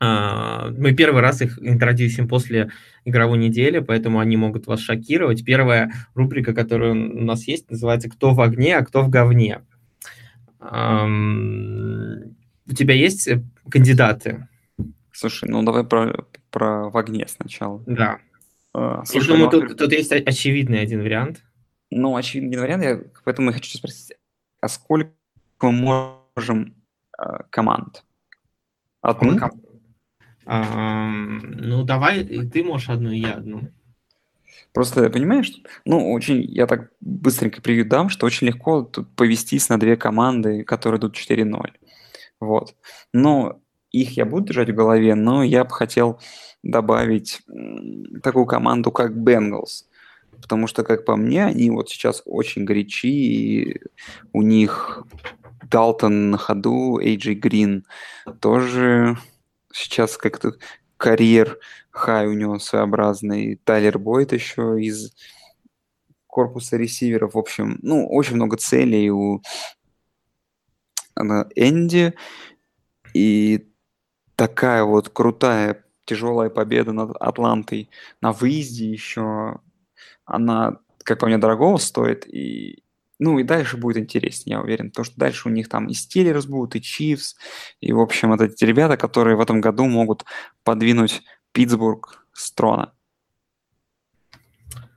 А, мы первый раз их интродюсим после игровой недели, поэтому они могут вас шокировать. Первая рубрика, которая у нас есть, называется «Кто в огне, а кто в говне». У тебя есть э, кандидаты? Слушай, ну давай про, про в огне сначала. Да. Слушай, я думаю, ну, тут, тут есть очевидный один вариант. Ну, очевидный вариант, я, поэтому я хочу спросить, а сколько мы можем э, команд? Одну? Ком... А, ну, давай, ты можешь одну, и я одну. Просто, понимаешь, ну, очень, я так быстренько превью дам, что очень легко тут повестись на две команды, которые идут 4-0. Вот. Но их я буду держать в голове, но я бы хотел добавить такую команду, как Бенгалс. Потому что, как по мне, они вот сейчас очень горячи, и у них Далтон на ходу, Эйджи Грин тоже сейчас как-то карьер хай у него своеобразный. Тайлер Бойт еще из корпуса ресиверов. В общем, ну, очень много целей у Энди. И такая вот крутая тяжелая победа над Атлантой на выезде еще, она, как по мне, дорогого стоит, и ну и дальше будет интереснее, я уверен, потому что дальше у них там и Стиллерс будут, и Чивс, и, в общем, это те ребята, которые в этом году могут подвинуть Питтсбург с трона.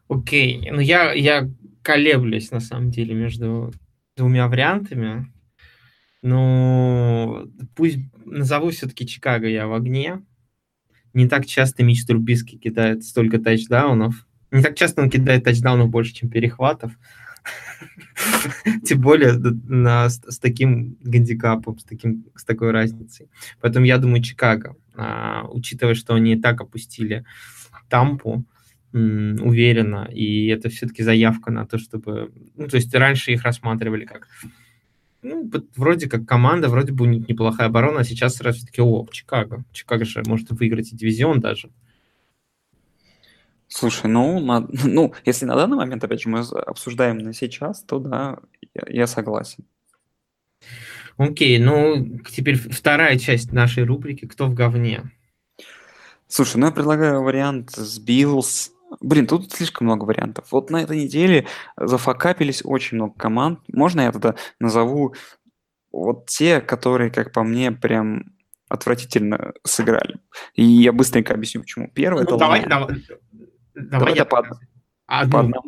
Окей, okay. ну я, я колеблюсь, на самом деле, между двумя вариантами. Ну, пусть назову все-таки Чикаго я в огне, не так часто Мич Трубиски кидает столько тачдаунов. Не так часто он кидает тачдаунов больше, чем перехватов. Тем более на, с, с таким гандикапом, с, таким, с такой разницей. Поэтому я думаю, Чикаго, а, учитывая, что они и так опустили Тампу, уверенно, и это все-таки заявка на то, чтобы... Ну, то есть раньше их рассматривали как ну, вроде как команда, вроде бы у них неплохая оборона, а сейчас сразу таки, о, Чикаго. Чикаго же может выиграть и дивизион даже. Слушай, ну, на, ну, если на данный момент, опять же, мы обсуждаем на сейчас, то да, я, я согласен. Окей, ну, теперь вторая часть нашей рубрики «Кто в говне?». Слушай, ну я предлагаю вариант с Биллс. Блин, тут слишком много вариантов. Вот на этой неделе за fuckup ились очень много команд. Можно я тогда назову вот те, которые, как по мне, прям отвратительно сыграли. И я быстренько объясню, почему. Первый Ну, это давай, давай, давай Давай я по одну по одному.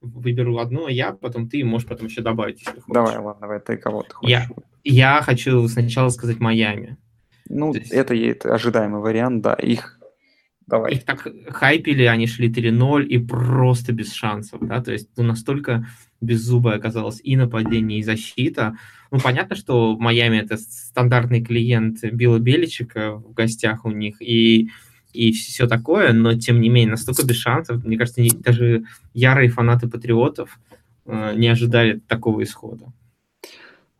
выберу одну, а я, потом ты, можешь потом еще добавить, если хочешь. Давай, ладно, давай, ты кого ты хочешь. Я, я хочу сначала сказать Майами. Ну, есть- это, это ожидаемый вариант, да, их... Давай. Их так хайпили, они шли 3-0 и просто без шансов, да, то есть ну, настолько беззубая оказалась и нападение, и защита. Ну, понятно, что Майами это стандартный клиент Билла Беличика в гостях у них, и, и все такое, но тем не менее, настолько без шансов, мне кажется, не- даже ярые фанаты патриотов э, не ожидали такого исхода.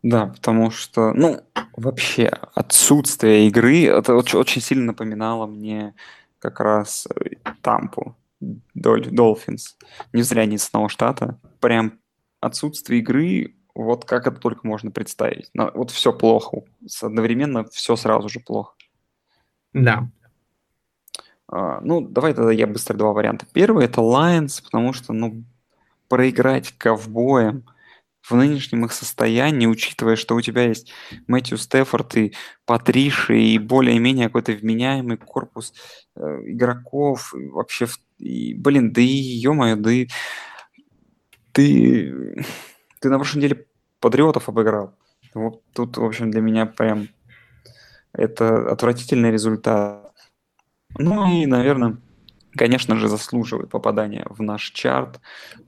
Да, потому что, ну, вообще отсутствие игры, это очень, очень сильно напоминало мне как раз э, Тампу, Дол- Долфинс. Не зря они из одного штата. Прям отсутствие игры, вот как это только можно представить. Но вот все плохо. С- Одновременно все сразу же плохо. Да, А, ну, давай тогда я быстро два варианта. Первый это Lions, потому что, ну, проиграть ковбоем в нынешнем их состоянии, учитывая, что у тебя есть Мэтью Стефорд и Патриши, и более-менее какой-то вменяемый корпус э, игроков, и вообще, и, блин, да и, ё-моё, да и ты, ты на прошлой неделе Патриотов обыграл. Вот тут, в общем, для меня прям это отвратительный результат. Ну и, наверное, конечно же, заслуживает попадания в наш чарт.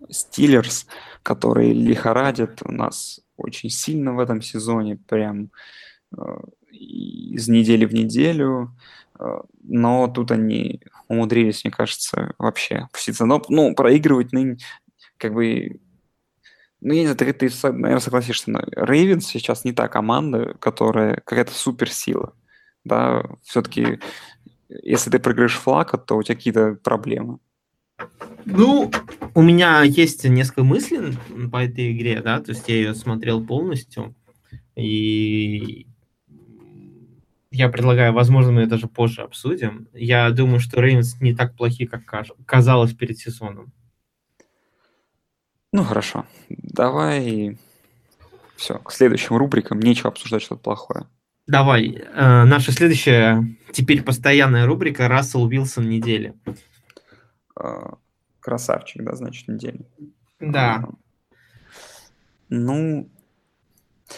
Стиллерс, которые лихорадят у нас очень сильно в этом сезоне, прям э, из недели в неделю. Э, Но тут они умудрились, мне кажется, вообще опуститься. Но, ну, проигрывать ныне, как бы... Ну, я не знаю, ты, ты, наверное, согласишься, но Рейвенс сейчас не та команда, которая какая-то суперсила. Да, все-таки если ты проиграешь флага, то у тебя какие-то проблемы. Ну, у меня есть несколько мыслей по этой игре, да, то есть я ее смотрел полностью, и я предлагаю, возможно, мы это даже позже обсудим. Я думаю, что Рейнс не так плохи, как казалось перед сезоном. Ну, хорошо. Давай все, к следующим рубрикам. Нечего обсуждать что-то плохое. Давай, э, наша следующая, теперь постоянная рубрика «Рассел Уилсон недели». А, Красавчик, да, значит, недели. Да, Ну,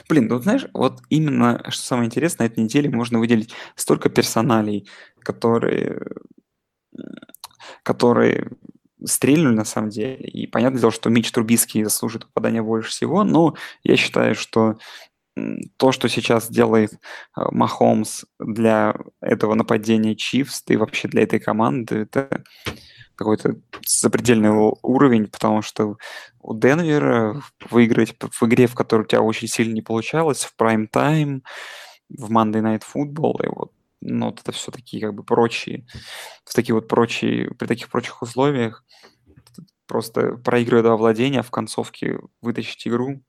блин, ну знаешь, вот именно, что самое интересное, на этой неделе можно выделить столько персоналей, которые, которые стрельнули на самом деле. И понятное дело, что Мич Трубиский заслужит попадания больше всего, но я считаю, что то, что сейчас делает а, Махомс для этого нападения Чивс, да и вообще для этой команды, это какой-то запредельный уровень, потому что у Денвера выиграть в игре, в которой у тебя очень сильно не получалось, в прайм-тайм, в Monday Night Football, и вот, ну, вот это все такие как бы прочие, в такие вот прочие, при таких прочих условиях просто проигрывая два владения, а в концовке вытащить игру,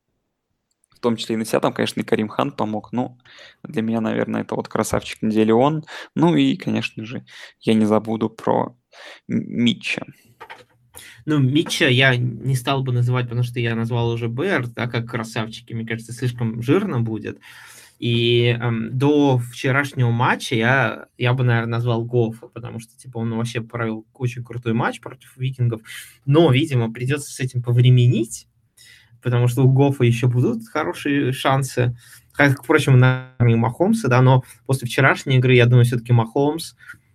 том числе и на себя, там, конечно, и Карим Хан помог, но для меня, наверное, это вот красавчик недели он. Ну и, конечно же, я не забуду про Митча. Ну, Митча я не стал бы называть, потому что я назвал уже Бэр, да, как красавчики. Мне кажется, слишком жирно будет. И эм, до вчерашнего матча я, я бы, наверное, назвал Гофа, потому что, типа, он вообще провел очень крутой матч против викингов. Но, видимо, придется с этим повременить, потому что у Гофа еще будут хорошие шансы. Как, впрочем, на и у Махомса, да, но после вчерашней игры, я думаю, все-таки Махомс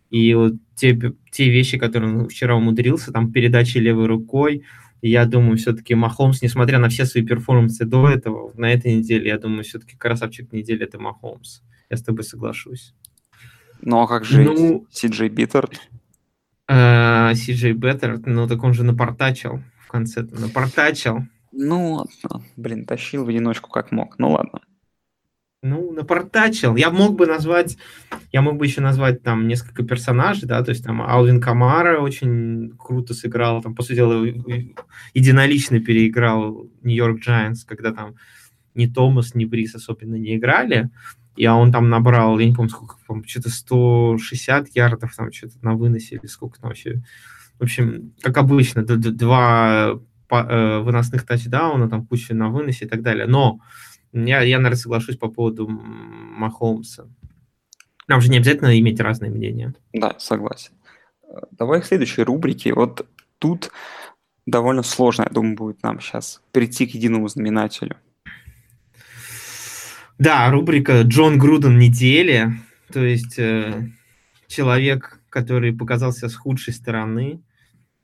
и вот те, те вещи, которые он вчера умудрился, там передачи левой рукой, я думаю, все-таки Махомс, несмотря на все свои перформансы до этого, на этой неделе, я думаю, все-таки красавчик недели это Махомс. Я с тобой соглашусь. Ну а как же Ну- Си Джей Биттерд? А, Си-Джей Беттер, ну так он же напортачил в конце напортачил. Ну, ладно, блин, тащил в одиночку как мог. Ну ладно. Ну, напортачил. Я мог бы назвать, я мог бы еще назвать там несколько персонажей, да, то есть там Алвин Камара очень круто сыграл, там, по сути дела, единолично переиграл Нью-Йорк Giants, когда там ни Томас, ни Брис особенно не играли. и он там набрал, я не помню, сколько, что-то 160 ярдов, там что-то на выносе, или сколько там вообще. В общем, как обычно, два выносных тачдауна, там куча на выносе и так далее. Но я, я, наверное, соглашусь по поводу Махомса. Нам же не обязательно иметь разные мнения. Да, согласен. Давай к следующей рубрике. Вот тут довольно сложно, я думаю, будет нам сейчас прийти к единому знаменателю. Да, рубрика «Джон Груден недели». То есть э, человек, который показался с худшей стороны.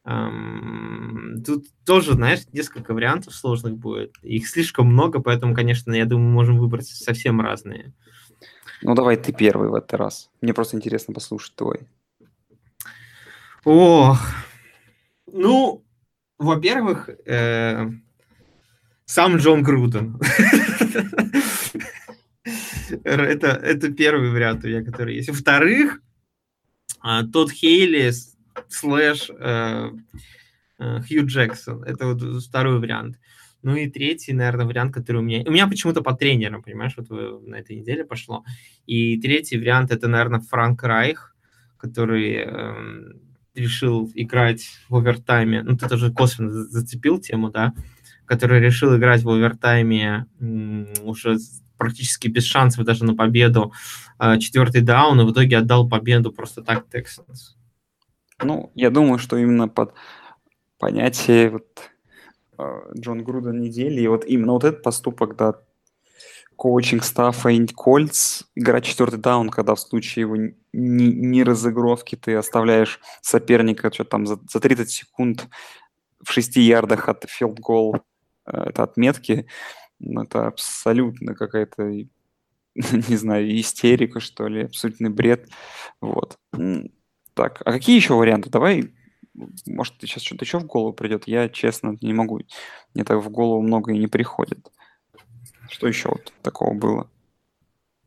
Тут тоже, знаешь, несколько вариантов сложных будет. Их слишком много, поэтому, конечно, я думаю, мы можем выбрать совсем разные. Ну, давай ты первый в этот раз. Мне просто интересно послушать твой. Ох, ну, во-первых, э, сам Джон Груден. это, это первый вариант у меня, который есть. Во-вторых, э, тот Хейли слэш э, э, Хью Джексон. Это вот второй вариант. Ну и третий, наверное, вариант, который у меня... У меня почему-то по тренерам, понимаешь, вот на этой неделе пошло. И третий вариант, это, наверное, Франк Райх, который э, решил играть в овертайме. Ну, ты тоже косвенно зацепил тему, да? Который решил играть в овертайме уже практически без шансов даже на победу. Э, четвертый даун, и в итоге отдал победу просто так Texans. Ну, я думаю, что именно под понятие вот а, Джон Груден недели. И вот именно вот этот поступок, да, коучинг стаффа и Кольц, играть четвертый даун, когда в случае его не разыгровки ты оставляешь соперника что там за, за 30 секунд в 6 ярдах от филд гол э, это отметки, ну, это абсолютно какая-то, не знаю, истерика, что ли, абсолютный бред. Вот. Так, а какие еще варианты? Давай может, сейчас что-то еще в голову придет. Я, честно, не могу. Мне так в голову много и не приходит. Что еще вот такого было?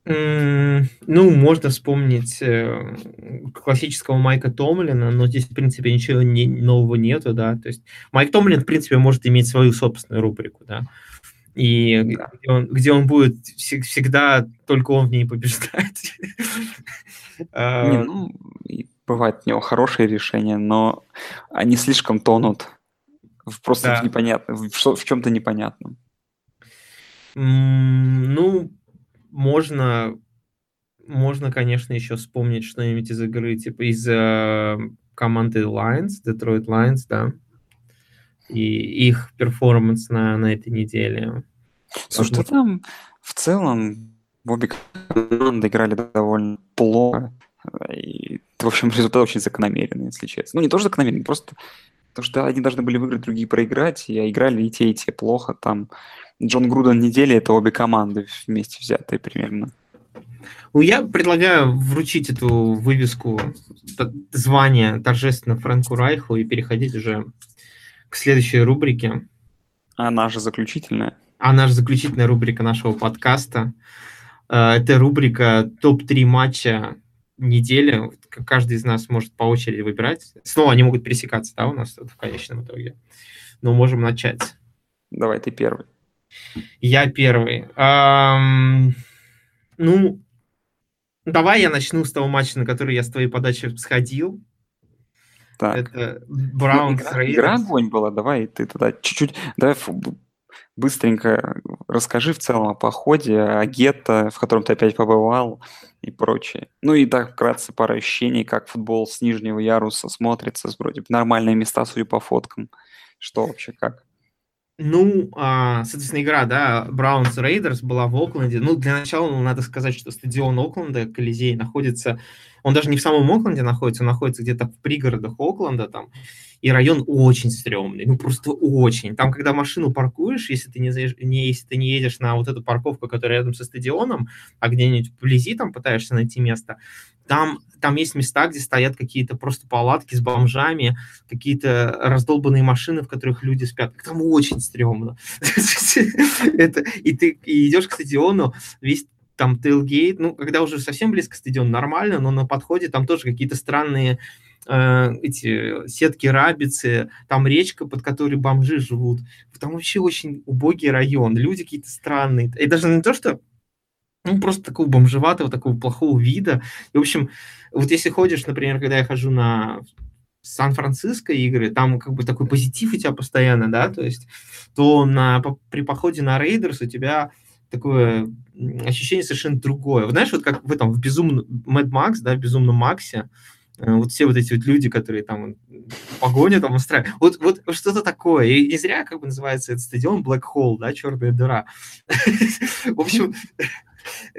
Ну, можно вспомнить э, классического Майка Томлина, но здесь, в принципе, ничего не, нового нету, да. То есть Майк Томлин, в принципе, может иметь свою собственную рубрику, да. И да. Где, он, где он будет всегда, только он в ней побеждать. Не, ну, бывают у него хорошие решения, но они слишком тонут просто да. в непонятно, в, в чем-то непонятном. Ну, можно, можно, конечно, еще вспомнить что-нибудь из игры, типа из э, команды Lions, Detroit Lions, да, и их перформанс на, на этой неделе. Слушай, что там в целом обе команды играли довольно плохо. И, в общем, результат очень закономерный, если честно. Ну, не тоже закономерный, просто то, что одни должны были выиграть, другие проиграть, и играли и те, и те плохо. Там Джон Груден недели — это обе команды вместе взятые примерно. Ну, я предлагаю вручить эту вывеску звания торжественно Фрэнку Райху и переходить уже к следующей рубрике. А наша заключительная? А наша заключительная рубрика нашего подкаста. Э, это рубрика топ-3 матча недели каждый из нас может по очереди выбирать. Снова они могут пересекаться, да, у нас в конечном итоге. Но можем начать. Давай, ты первый. Я первый. Эм, ну, давай я начну с того матча, на который я с твоей подачи сходил. Так. Это Браунс ну, игра, игра огонь была, давай ты тогда чуть-чуть, давай быстренько расскажи в целом о походе, о гетто, в котором ты опять побывал и прочее. Ну и так вкратце пара ощущений, как футбол с нижнего яруса смотрится, вроде бы нормальные места, судя по фоткам. Что вообще, как? Ну, а, соответственно, игра, да, Браунс Рейдерс была в Окленде. Ну, для начала надо сказать, что стадион Окленда, Колизей, находится... Он даже не в самом Окленде находится, он находится где-то в пригородах Окленда там и район очень стрёмный, ну просто очень. Там, когда машину паркуешь, если ты не, не, если ты не едешь на вот эту парковку, которая рядом со стадионом, а где-нибудь вблизи там пытаешься найти место, там, там есть места, где стоят какие-то просто палатки с бомжами, какие-то раздолбанные машины, в которых люди спят. Там очень стрёмно. Это, и ты и идешь к стадиону, весь там тейлгейт, ну, когда уже совсем близко к стадиону, нормально, но на подходе там тоже какие-то странные э, эти сетки рабицы, там речка, под которой бомжи живут. Там вообще очень убогий район, люди какие-то странные. И даже не то, что ну, просто такого бомжеватого, такого плохого вида. И, в общем, вот если ходишь, например, когда я хожу на Сан-Франциско игры, там как бы такой позитив у тебя постоянно, да, то есть, то на, при походе на Рейдерс у тебя такое ощущение совершенно другое. Вот знаешь, вот как в этом, в безумном, Mad Max, да, в безумном Максе, вот все вот эти вот люди, которые там погоню там устраивают. Вот, вот что-то такое. И не зря как бы называется этот стадион Black Hole, да, черная дыра. В общем,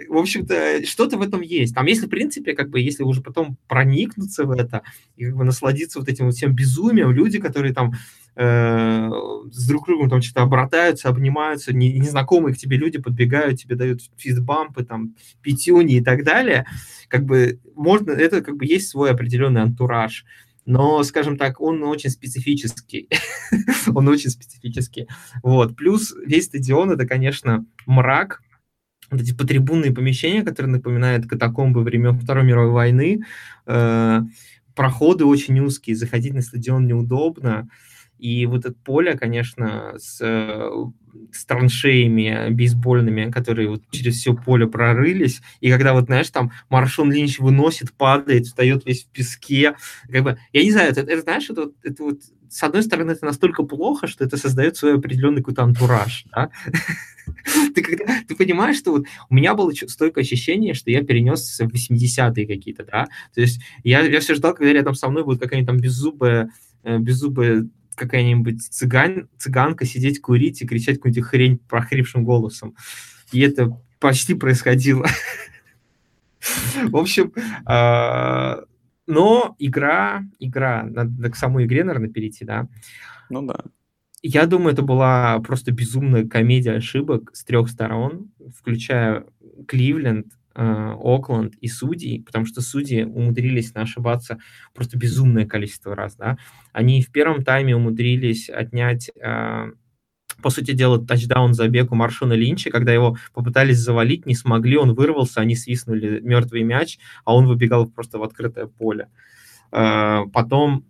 в общем-то, что-то в этом есть. Там, если, в принципе, как бы, если уже потом проникнуться в это и как бы насладиться вот этим вот всем безумием, люди, которые там э, с друг другом там что-то обратаются, обнимаются, не, незнакомые к тебе люди подбегают, тебе дают фистбампы, там, пятюни и так далее, как бы можно, это как бы есть свой определенный антураж но, скажем так, он очень специфический. он очень специфический. Вот. Плюс весь стадион — это, конечно, мрак, вот эти потрибунные помещения, которые напоминают катакомбы времен Второй мировой войны, э, проходы очень узкие, заходить на стадион неудобно, и вот это поле, конечно, с, э, с траншеями бейсбольными, которые вот через все поле прорылись, и когда вот, знаешь, там Маршон Линч выносит, падает, встает весь в песке, как бы, я не знаю, это, это знаешь, это, это вот, с одной стороны, это настолько плохо, что это создает свой определенный какой-то антураж, да? ты, когда, ты понимаешь, что вот у меня было стойкое ощущение, что я перенесся в 80-е какие-то, да, то есть я, я все ждал, когда рядом со мной будет какая-нибудь там беззубая, э, беззубая какая-нибудь цыган, цыганка сидеть, курить и кричать какую-нибудь хрень прохрипшим голосом. И это почти происходило. В общем, а, но игра, игра, надо к самой игре, наверное, перейти, да? Ну да. Я думаю, это была просто безумная комедия ошибок с трех сторон, включая Кливленд, Окленд и судей, потому что судьи умудрились ошибаться просто безумное количество раз. Да? Они в первом тайме умудрились отнять, э, по сути дела, тачдаун забег у Маршона Линча, когда его попытались завалить, не смогли, он вырвался, они свистнули мертвый мяч, а он выбегал просто в открытое поле. Э, потом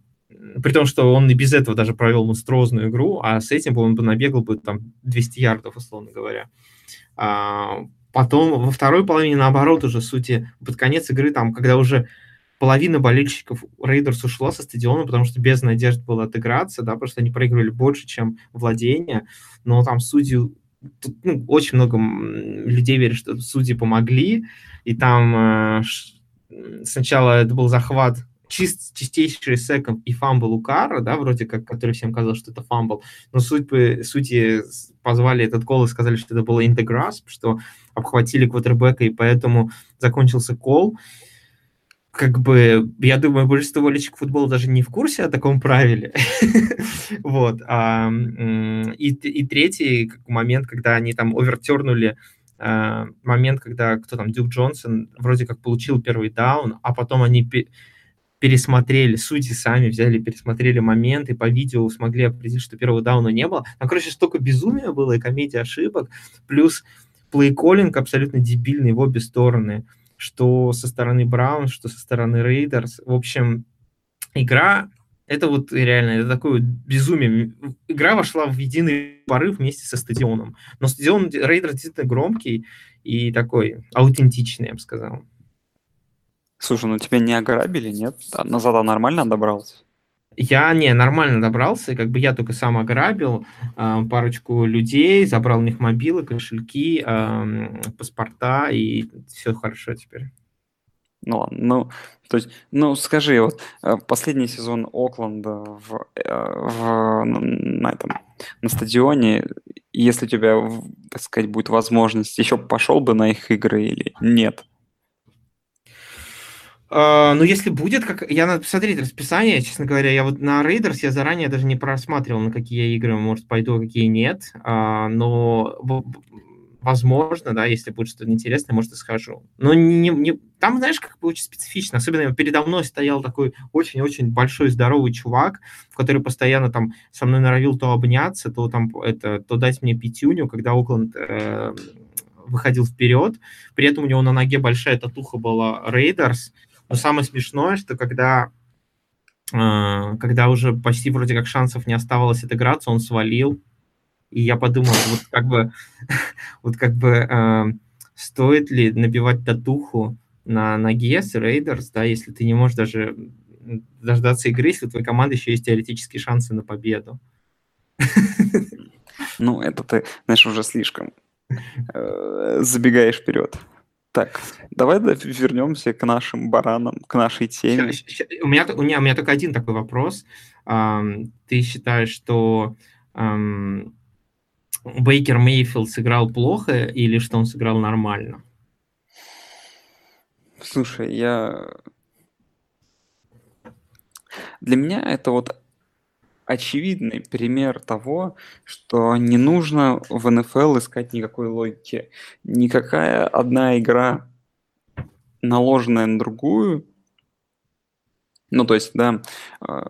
при том, что он и без этого даже провел монструозную игру, а с этим он бы набегал бы там 200 ярдов, условно говоря. А, потом во второй половине, наоборот, уже сути, под конец игры, там, когда уже половина болельщиков Рейдерс ушла со стадиона, потому что без надежд было отыграться, да, потому что они проигрывали больше, чем владение, но там судьи, тут, ну, очень много людей верят, что судьи помогли, и там э, сначала это был захват чист, чистейший sack and fumble у Кара, да, вроде как, который всем казалось, что это fumble, но суть, судьи позвали этот call и сказали, что это было in the grasp, что обхватили квотербека, и поэтому закончился call. Как бы, я думаю, большинство болельщиков футбола даже не в курсе о таком правиле. вот. А, и, и третий момент, когда они там overturn ули а, момент, когда кто там, Дюк Джонсон вроде как получил первый даун, а потом они пересмотрели, судьи сами взяли, пересмотрели моменты, по видео смогли определить, что первого дауна не было. Там, короче, столько безумия было и комедия ошибок, плюс play-calling абсолютно дебильный в обе стороны, что со стороны Браун, что со стороны Рейдерс. В общем, игра это вот реально, это такое безумие. Игра вошла в единый порыв вместе со стадионом. Но стадион Рейдер действительно громкий и такой аутентичный, я бы сказал. Слушай, ну тебя не ограбили, нет? А назад а нормально добрался? Я не нормально добрался, как бы я только сам ограбил э, парочку людей, забрал у них мобилы, кошельки, э, паспорта и все хорошо теперь. Ну ладно, ну, то есть, ну скажи, вот э, последний сезон Окленда в, э, в, на этом на стадионе, если у тебя, так сказать, будет возможность, еще пошел бы на их игры или нет? Uh, ну, если будет, как я надо посмотреть расписание, честно говоря, я вот на Raiders я заранее даже не просматривал, на какие игры, может, пойду, а какие нет, uh, но возможно, да, если будет что-то интересное, может, и схожу. Но не, не, там, знаешь, как бы очень специфично, особенно передо мной стоял такой очень-очень большой, здоровый чувак, который постоянно там со мной норовил то обняться, то там это, то дать мне пятюню, когда Окленд э, выходил вперед, при этом у него на ноге большая татуха была Raiders, но самое смешное, что когда, э, когда уже почти вроде как шансов не оставалось отыграться, он свалил. И я подумал, вот как бы, вот как бы э, стоит ли набивать татуху на ноге с Рейдерс, да, если ты не можешь даже дождаться игры, если у твоей команды еще есть теоретические шансы на победу. Ну, это ты, знаешь, уже слишком э, забегаешь вперед. Так, давай вернемся к нашим баранам, к нашей теме. У меня, у, меня, у меня только один такой вопрос. Ты считаешь, что Бейкер Мейфилд сыграл плохо или что он сыграл нормально? Слушай, я... Для меня это вот очевидный пример того, что не нужно в НФЛ искать никакой логики. Никакая одна игра, наложенная на другую, ну, то есть, да, а,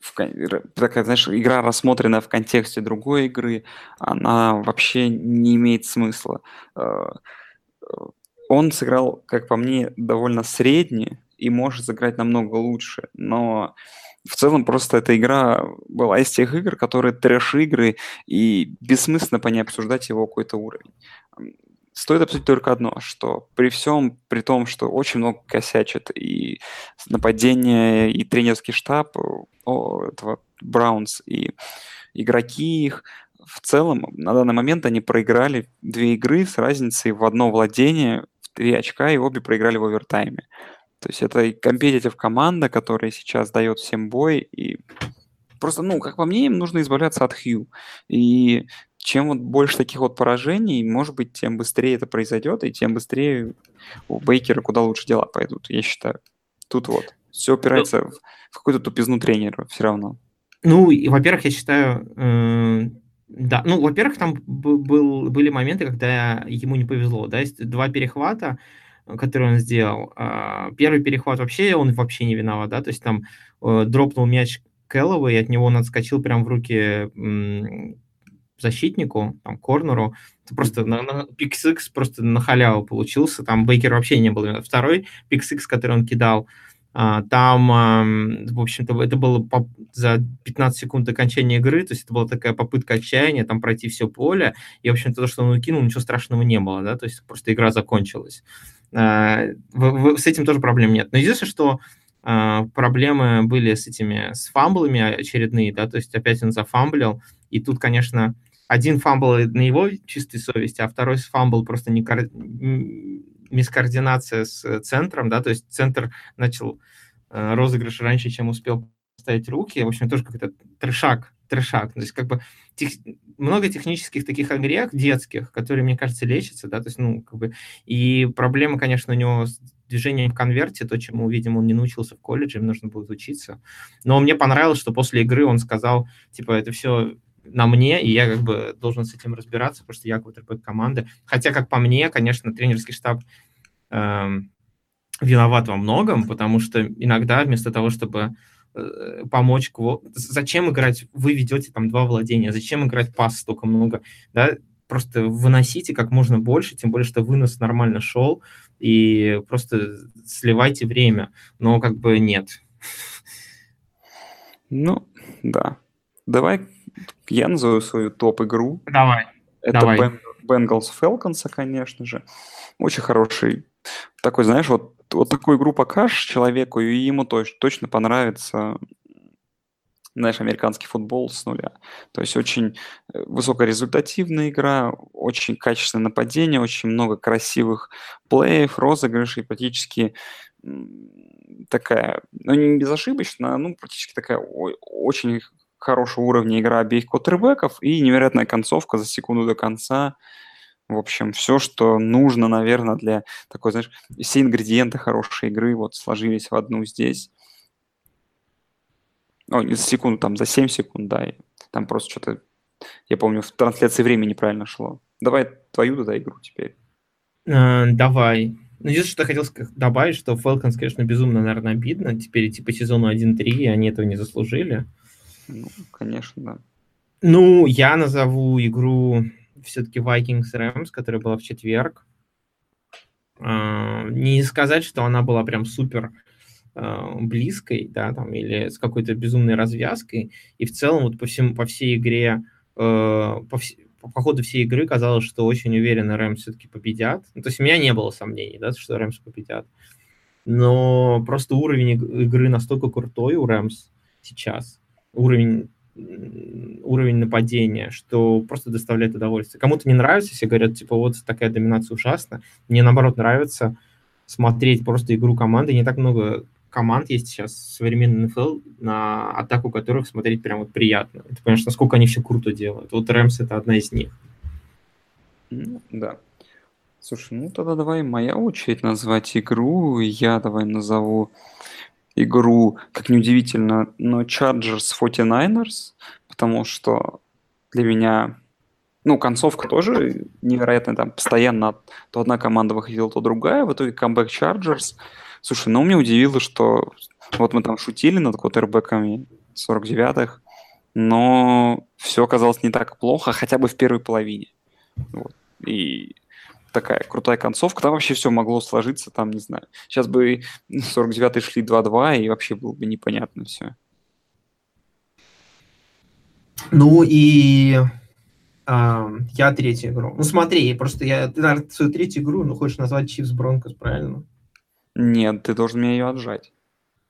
в, такая, знаешь, игра, рассмотренная в контексте другой игры, она вообще не имеет смысла. А, он сыграл, как по мне, довольно средне и может сыграть намного лучше, но в целом просто эта игра была из тех игр, которые трэш-игры, и бессмысленно по ней обсуждать его какой-то уровень. Стоит обсудить только одно, что при всем, при том, что очень много косячит и нападение, и тренерский штаб о, этого Браунс, и игроки их, в целом на данный момент они проиграли две игры с разницей в одно владение в три очка, и обе проиграли в овертайме. То есть это компетитив команда, которая сейчас дает всем бой. И просто, ну, как по мне, им нужно избавляться от Хью. И чем вот больше таких вот поражений, может быть, тем быстрее это произойдет, и тем быстрее у Бейкера куда лучше дела пойдут, я считаю. Тут вот. Все опирается ну, в, в какую-то тупизну тренера все равно. Ну, и, во-первых, я считаю, э, да, ну, во-первых, там был, были моменты, когда ему не повезло, да, есть два перехвата, который он сделал. А, первый перехват вообще, он вообще не виноват, да, то есть там э, дропнул мяч Кэллоуэй, от него он отскочил прямо в руки защитнику, там, корнеру, это просто на, на pick six просто на халяву получился, там Бейкер вообще не был. Второй pick six, который он кидал, а, там, в общем-то, это было за 15 секунд окончания игры, то есть это была такая попытка отчаяния, там пройти все поле, и, в общем-то, то, что он укинул, ничего страшного не было, да, то есть просто игра закончилась. А, с этим тоже проблем нет. Но единственное, что а, проблемы были с этими, с фамблами очередные, да, то есть опять он зафамблил, и тут, конечно, один фамбл на его чистой совести, а второй фамбл просто не мискоординация с центром, да, то есть центр начал э, розыгрыш раньше, чем успел ставить руки, в общем, тоже как-то трешак, трешак, то есть как бы тех, много технических таких огрех детских, которые, мне кажется, лечатся, да, то есть, ну, как бы, и проблема, конечно, у него с движением в конверте, то, чему, видимо, он не научился в колледже, им нужно будет учиться, но мне понравилось, что после игры он сказал, типа, это все на мне, и я как бы должен с этим разбираться, потому что я квотербек команды. Хотя, как по мне, конечно, тренерский штаб эм, виноват во многом, потому что иногда вместо того, чтобы помочь, кво... зачем играть, вы ведете там два владения, зачем играть пас столько много, да, просто выносите как можно больше, тем более, что вынос нормально шел, и просто сливайте время, но как бы нет. Ну, да. Давай я назову свою топ-игру. Давай. Это давай. Bengals Falcons, конечно же. Очень хороший. Такой, знаешь, вот, вот такую игру покажешь человеку, и ему точ, точно понравится знаешь, американский футбол с нуля. То есть очень э, высокорезультативная игра, очень качественное нападение, очень много красивых плеев, розыгрышей, практически такая, ну не безошибочная, ну практически такая очень хорошего уровня игра обеих квотербеков и невероятная концовка за секунду до конца. В общем, все, что нужно, наверное, для такой, знаешь, все ингредиенты хорошей игры вот сложились в одну здесь. О, не за секунду, там за 7 секунд, да. И там просто что-то, я помню, в трансляции времени неправильно шло. Давай твою туда игру теперь. А, давай. Ну, единственное, что я хотел добавить, что Falcons, конечно, безумно, наверное, обидно. Теперь идти по сезону 1-3, и они этого не заслужили. Ну, конечно, да. Ну, я назову игру все-таки Vikings Rams, которая была в четверг. Uh, не сказать, что она была прям супер uh, близкой, да, там, или с какой-то безумной развязкой. И в целом вот по, всему, по всей игре, uh, по, вс по ходу всей игры казалось, что очень уверенно Рэмс все-таки победят. Ну, то есть у меня не было сомнений, да, что Рэмс победят. Но просто уровень игры настолько крутой у Рэмс сейчас, уровень уровень нападения, что просто доставляет удовольствие. Кому-то не нравится, все говорят, типа, вот такая доминация ужасна. Мне, наоборот, нравится смотреть просто игру команды. Не так много команд есть сейчас в современной НФЛ, на атаку которых смотреть прям вот приятно. Ты понимаешь, насколько они все круто делают. Вот Рэмс — это одна из них. Да. Слушай, ну тогда давай моя очередь назвать игру. Я давай назову игру, как неудивительно, но Chargers 49ers, потому что для меня, ну, концовка тоже невероятная, там постоянно то одна команда выходила, то другая, в итоге камбэк Chargers. Слушай, ну, меня удивило, что вот мы там шутили над квотербеками 49-х, но все оказалось не так плохо, хотя бы в первой половине. Вот. И такая крутая концовка. Там вообще все могло сложиться, там, не знаю. Сейчас бы 49-й шли 2-2, и вообще было бы непонятно все. Ну и а, я третью игру. Ну смотри, просто я, ты, наверное, свою третью игру, ну, хочешь назвать Чивс Бронкос, правильно? Нет, ты должен мне ее отжать.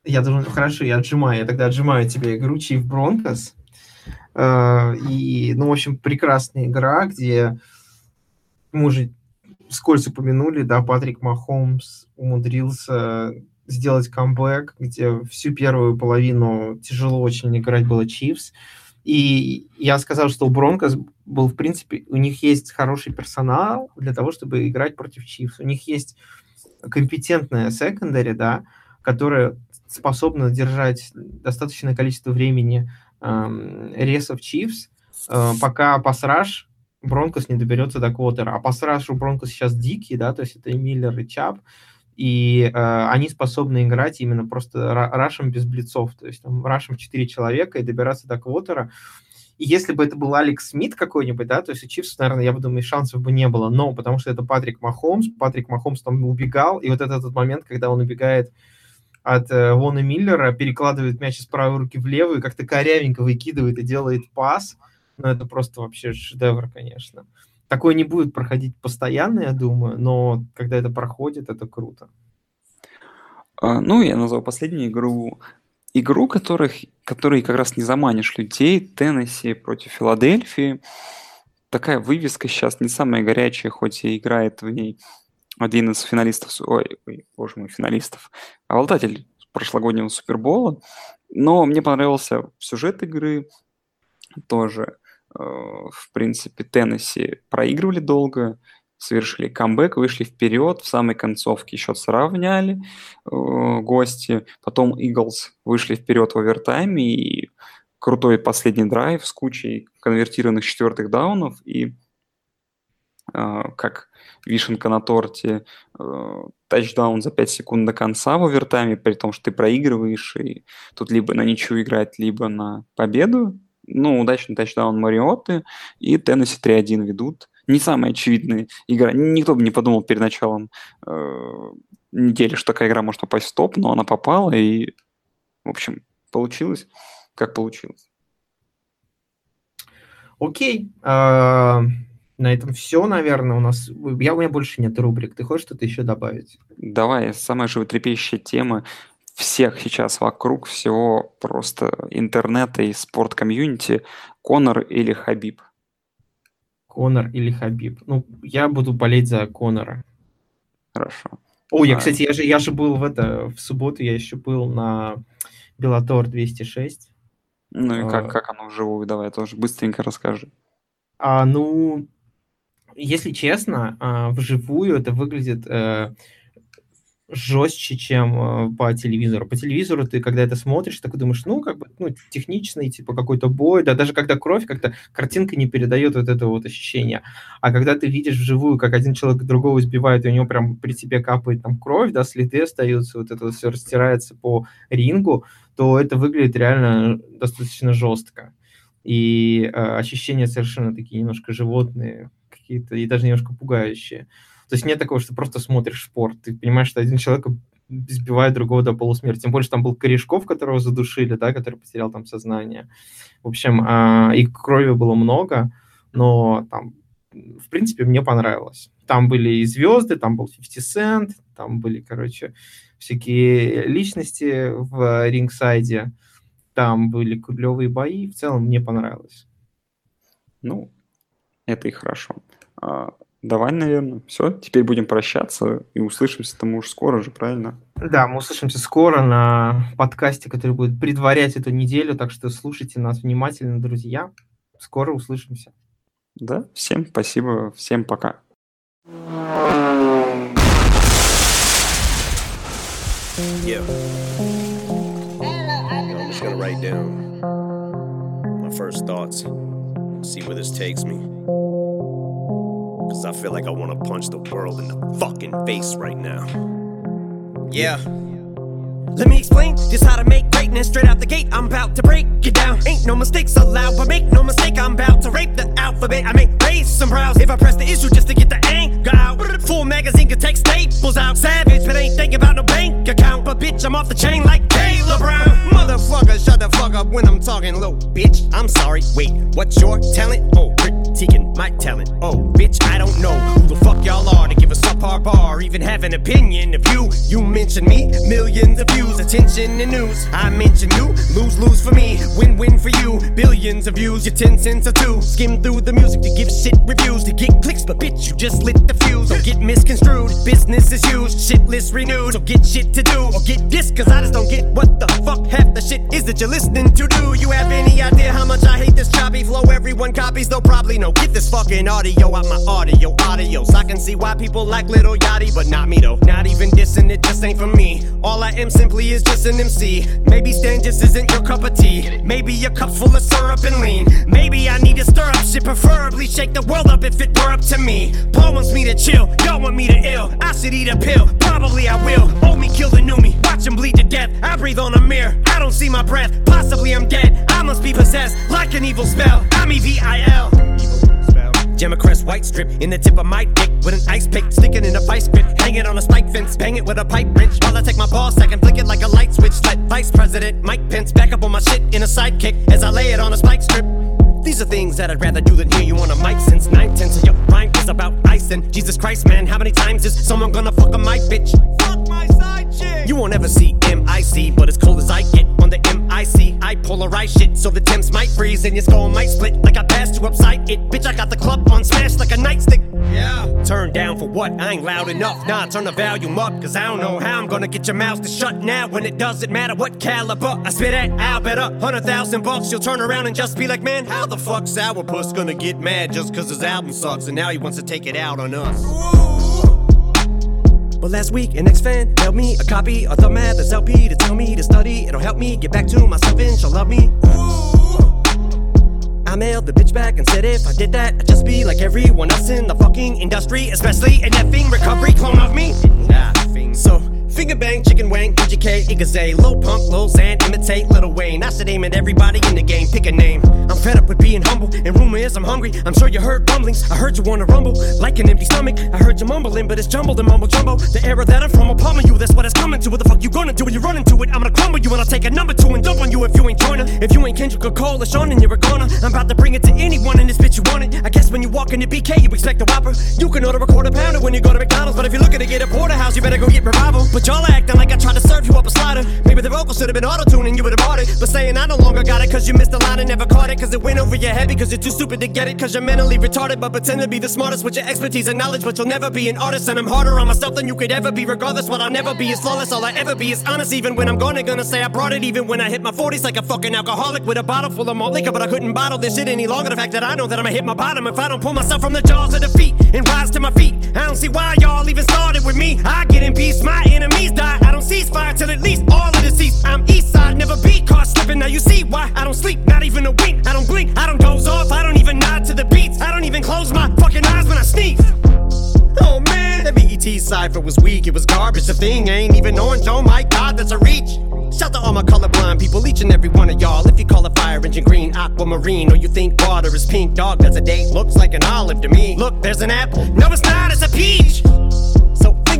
Я должен, хорошо, я отжимаю, я тогда отжимаю тебе игру Чив Бронкос. А, и, ну, в общем, прекрасная игра, где мы уже вскользь упомянули, да, Патрик Махомс умудрился сделать камбэк, где всю первую половину тяжело очень играть было Чивс. И я сказал, что у Бронкос был, в принципе, у них есть хороший персонал для того, чтобы играть против Чивс. У них есть компетентная секондари, да, которая способна держать достаточное количество времени эм, ресов Чивс, э, пока пасраж Бронкос не доберется до квотера. А пас у Бронкос сейчас дикий, да, то есть это и Миллер, и Чап, и э, они способны играть именно просто рашем без блицов, то есть там рашем 4 человека и добираться до квотера. И если бы это был Алекс Смит какой-нибудь, да, то есть у Чипсов, наверное, я бы думаю, шансов бы не было, но потому что это Патрик Махомс, Патрик Махомс там убегал, и вот этот, этот момент, когда он убегает от э, Вона Миллера, перекладывает мяч из правой руки в левую, как-то корявенько выкидывает и делает пас – ну, это просто вообще шедевр, конечно. Такое не будет проходить постоянно, я думаю, но когда это проходит, это круто. А, ну, я назвал последнюю игру. Игру, которых, которой как раз не заманишь людей. Теннесси против Филадельфии. Такая вывеска сейчас не самая горячая, хоть и играет в ней один из финалистов, ой, ой боже мой, финалистов, обладатель прошлогоднего Супербола. Но мне понравился сюжет игры тоже. Э, в принципе, Теннесси проигрывали долго, совершили камбэк, вышли вперед, в самой концовке счет сравняли э, гости, потом Иглс вышли вперед в овертайме, и крутой последний драйв с кучей конвертированных четвертых даунов, и э, как вишенка на торте, э, тачдаун за 5 секунд до конца в овертайме, при том, что ты проигрываешь, и тут либо на ничью играть, либо на победу, ну, удачный тачдаун Мариотты, и Теннесси 3-1 ведут. Не самая очевидная игра. Никто бы не подумал перед началом э, недели, что такая игра может попасть в топ, но она попала, и, в общем, получилось, как получилось. Окей. А, на этом все, наверное, у нас. Я, у меня больше нет рубрик. Ты хочешь что-то еще добавить? Давай, самая животрепещущая тема всех сейчас вокруг всего просто интернета и спорт-комьюнити Конор или Хабиб? Конор или Хабиб? Ну, я буду болеть за Конора. Хорошо. О, я, кстати, я же, я же был в это, в субботу я еще был на Белатор 206. Ну и как, а, как оно вживую? Давай тоже быстренько расскажи. А, ну, если честно, а, вживую это выглядит э, жестче, чем э, по телевизору. По телевизору ты, когда это смотришь, такой думаешь, ну, как бы, ну, техничный, типа, какой-то бой, да, даже когда кровь, как-то картинка не передает вот это вот ощущение. А когда ты видишь вживую, как один человек другого избивает, и у него прям при тебе капает там кровь, да, следы остаются, вот это вот все растирается по рингу, то это выглядит реально достаточно жестко. И э, ощущения совершенно такие немножко животные какие-то, и даже немножко пугающие. То есть нет такого, что просто смотришь спорт. Ты понимаешь, что один человек избивает другого до полусмерти. Тем более, что там был Корешков, которого задушили, да, который потерял там сознание. В общем, а, и крови было много. но там, в принципе, мне понравилось. Там были и звезды, там был 50 Cent, там были, короче, всякие личности в рингсайде, там были клевые бои, в целом мне понравилось. Ну, это и хорошо. Давай, наверное, все. Теперь будем прощаться и услышимся-то мы уж скоро же, правильно? Да, мы услышимся скоро на подкасте, который будет предварять эту неделю, так что слушайте нас внимательно, друзья. Скоро услышимся. Да, всем спасибо, всем пока. Yeah. I'm just gonna write down my first thoughts, see where this takes me. Cause I feel like I wanna punch the world in the fucking face right now. Yeah. Let me explain just how to make greatness straight out the gate. I'm about to break it down. Ain't no mistakes allowed, but make no mistake, I'm about to rape the alphabet. I may raise some brows if I press the issue just to get the anger out. Full magazine can take staples out. Savage, but ain't thinking about no bank account. But bitch, I'm off the chain like Taylor Brown. Motherfucker, shut the fuck up when I'm talking low. Bitch, I'm sorry. Wait, what's your talent? Oh, critiquing my talent. Oh, bitch, I don't know who the fuck y'all are to give a subpar bar, even have an opinion of you. You mention me, millions of views, attention and news. I mention you, lose lose for me, win win for you. Billions of views, your 10 cents or two. Skim through the music to give shit reviews, to get clicks, but bitch, you just lit the fuse. Don't get misconstrued, business is used, shit list renewed. So get shit to do, or get this, cause I just don't get what the fuck half the shit is that you're listening to. Do you have any idea how much I hate this choppy flow? Everyone copies, they'll probably know. Get this fucking audio out my audio, audios. I can see why people like Little Yachty, but not me though. Not even dissing, it just ain't for me. All I am simply is just an MC. Maybe Stan just isn't your cup of tea. Maybe your cup's full of syrup and lean. Maybe I need to stir up shit, preferably shake the world up if it were up to me. Paul wants me to chill, y'all want me to ill. I should eat a pill, probably I will. Old me kill the new me, watch him bleed to death. I breathe on a mirror, I don't see my breath. Possibly I'm dead, I must be possessed like an evil spell. I'm E-V-I-L. Gemma crest white strip in the tip of my dick with an ice pick sticking in a vice grip. Hang it on a spike fence, bang it with a pipe wrench. While I take my ball sack and flick it like a light switch. Let Vice President Mike Pence back up on my shit in a sidekick as I lay it on a spike strip. These are things that I'd rather do than hear you on a mic since nine tenths of your rhyme is about icing. Jesus Christ, man, how many times is someone gonna fuck a my bitch? Fuck my side. You won't ever see MIC, but as cold as I get on the MIC, I polarize shit so the Thames might freeze and your skull might split like I passed you upside it. Bitch, I got the club on smash like a nightstick. Yeah. Turn down for what? I ain't loud enough. Nah, turn the volume up, cause I don't know how I'm gonna get your mouth to shut now when it doesn't matter what caliber I spit at. I'll bet a hundred thousand bucks you'll turn around and just be like, man, how the fuck Sourpuss gonna get mad just cause his album sucks and now he wants to take it out on us? But last week, an ex-fan mailed me a copy of the Mathers LP to tell me to study. It'll help me get back to myself and she'll love me. I mailed the bitch back and said if I did that, I'd just be like everyone else in the fucking industry, especially an effing recovery clone of me. So finger bang, chicken wang, PGK, Igaze, low punk, low Xan, imitate Little Wayne. I should aim at everybody in the game, pick a name. I'm fed up with being humble, and rumor is I'm hungry. I'm sure you heard rumblings. I heard you wanna rumble like an empty stomach. I heard you mumbling, but it's jumbled and mumble jumbo. The era that I'm from will pummel you. That's what it's coming to. What the fuck you gonna do when you run into it? I'm gonna crumble you and I'll take a number two and dump on you if you ain't joiner. If you ain't Kendrick or Cole or Sean, then you're a goner. I'm about to bring it to anyone in this bitch you want it. I guess when you walk into BK, you expect a whopper. You can order a quarter pounder when you go to McDonald's, but if you're looking to get a porterhouse, you better go get revival. But y'all acting like I tried to serve you up a slider. Maybe the vocals should have been auto tuning, you would have bought it. But saying I no longer got it cause you missed the line and never caught it. Cause it went over your head because you're too stupid to get it. Cause you're mentally retarded, but pretend to be the smartest with your expertise and knowledge. But you'll never be an artist, and I'm harder on myself than you could ever be. Regardless, what I'll never be is flawless. All I ever be is honest, even when I'm gonna gonna say I brought it. Even when I hit my 40s like a fucking alcoholic with a bottle full of malt liquor. But I couldn't bottle this shit any longer. The fact that I know that I'ma hit my bottom if I don't pull myself from the jaws of defeat and rise to my feet. I don't see why y'all even started with me. I get in peace, my enemies die. I don't cease fire till at least all of the seats. I'm east side, never be caught slipping. Now you see why I don't sleep, not even a wink. I don't blink, I don't doze off, I don't even nod to the beats. I don't even close my fucking eyes when I sneeze. Oh man, that BET cipher was weak, it was garbage. The thing ain't even orange, oh my god, that's a reach. Shout to all my colorblind people, each and every one of y'all. If you call a fire engine green, aquamarine, or you think water is pink, dog, that's a date. Looks like an olive to me. Look, there's an apple. No, it's not, it's a peach.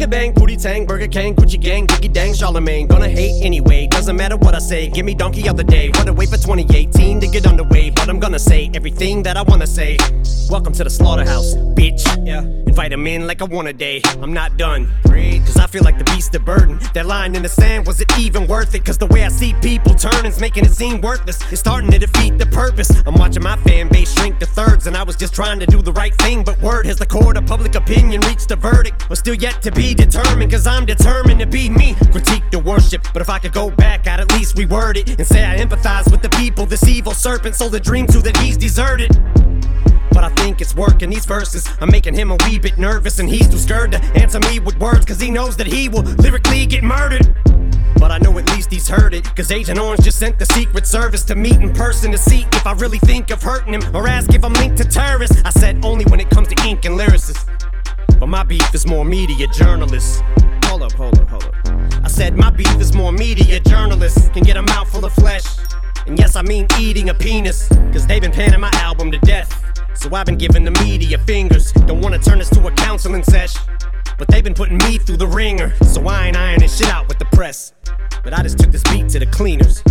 So finger bang, booty Tang, Burger King, Gucci Gang, Biggie Dang, Charlemagne. Gonna hate anyway, doesn't matter what I say. Give me donkey of the day. Wanna wait for 2018 to get underway, but I'm gonna say everything that I wanna say. Welcome to the slaughterhouse, bitch. Yeah. Invite him in like I want a day. I'm not done. Cause I feel like the beast of burden. That line in the sand, was it even worth it? Cause the way I see people turning's making it seem worthless. It's starting to defeat the purpose. I'm watching my fan base shrink to thirds, and I was just trying to do the right thing. But word has the court of public opinion reached a verdict. But still yet to determined, cause I'm determined to be me. Critique the worship, but if I could go back, I'd at least reword it and say I empathize with the people. This evil serpent sold a dream to that he's deserted. But I think it's working these verses. I'm making him a wee bit nervous, and he's too scared to answer me with words, cause he knows that he will lyrically get murdered. But I know at least he's heard it, cause Agent Orange just sent the Secret Service to meet in person to see if I really think of hurting him or ask if I'm linked to terrorists. I said only when it comes to ink and lyricists. But my beef is more media journalists. Hold up, hold up, hold up. I said my beef is more media journalists can get a mouthful of flesh. And yes, I mean eating a penis, cause they've been panning my album to death. So I've been giving the media fingers. Don't wanna turn this to a counseling sesh. But they've been putting me through the ringer. So I ain't ironing shit out with the press. But I just took this beat to the cleaners.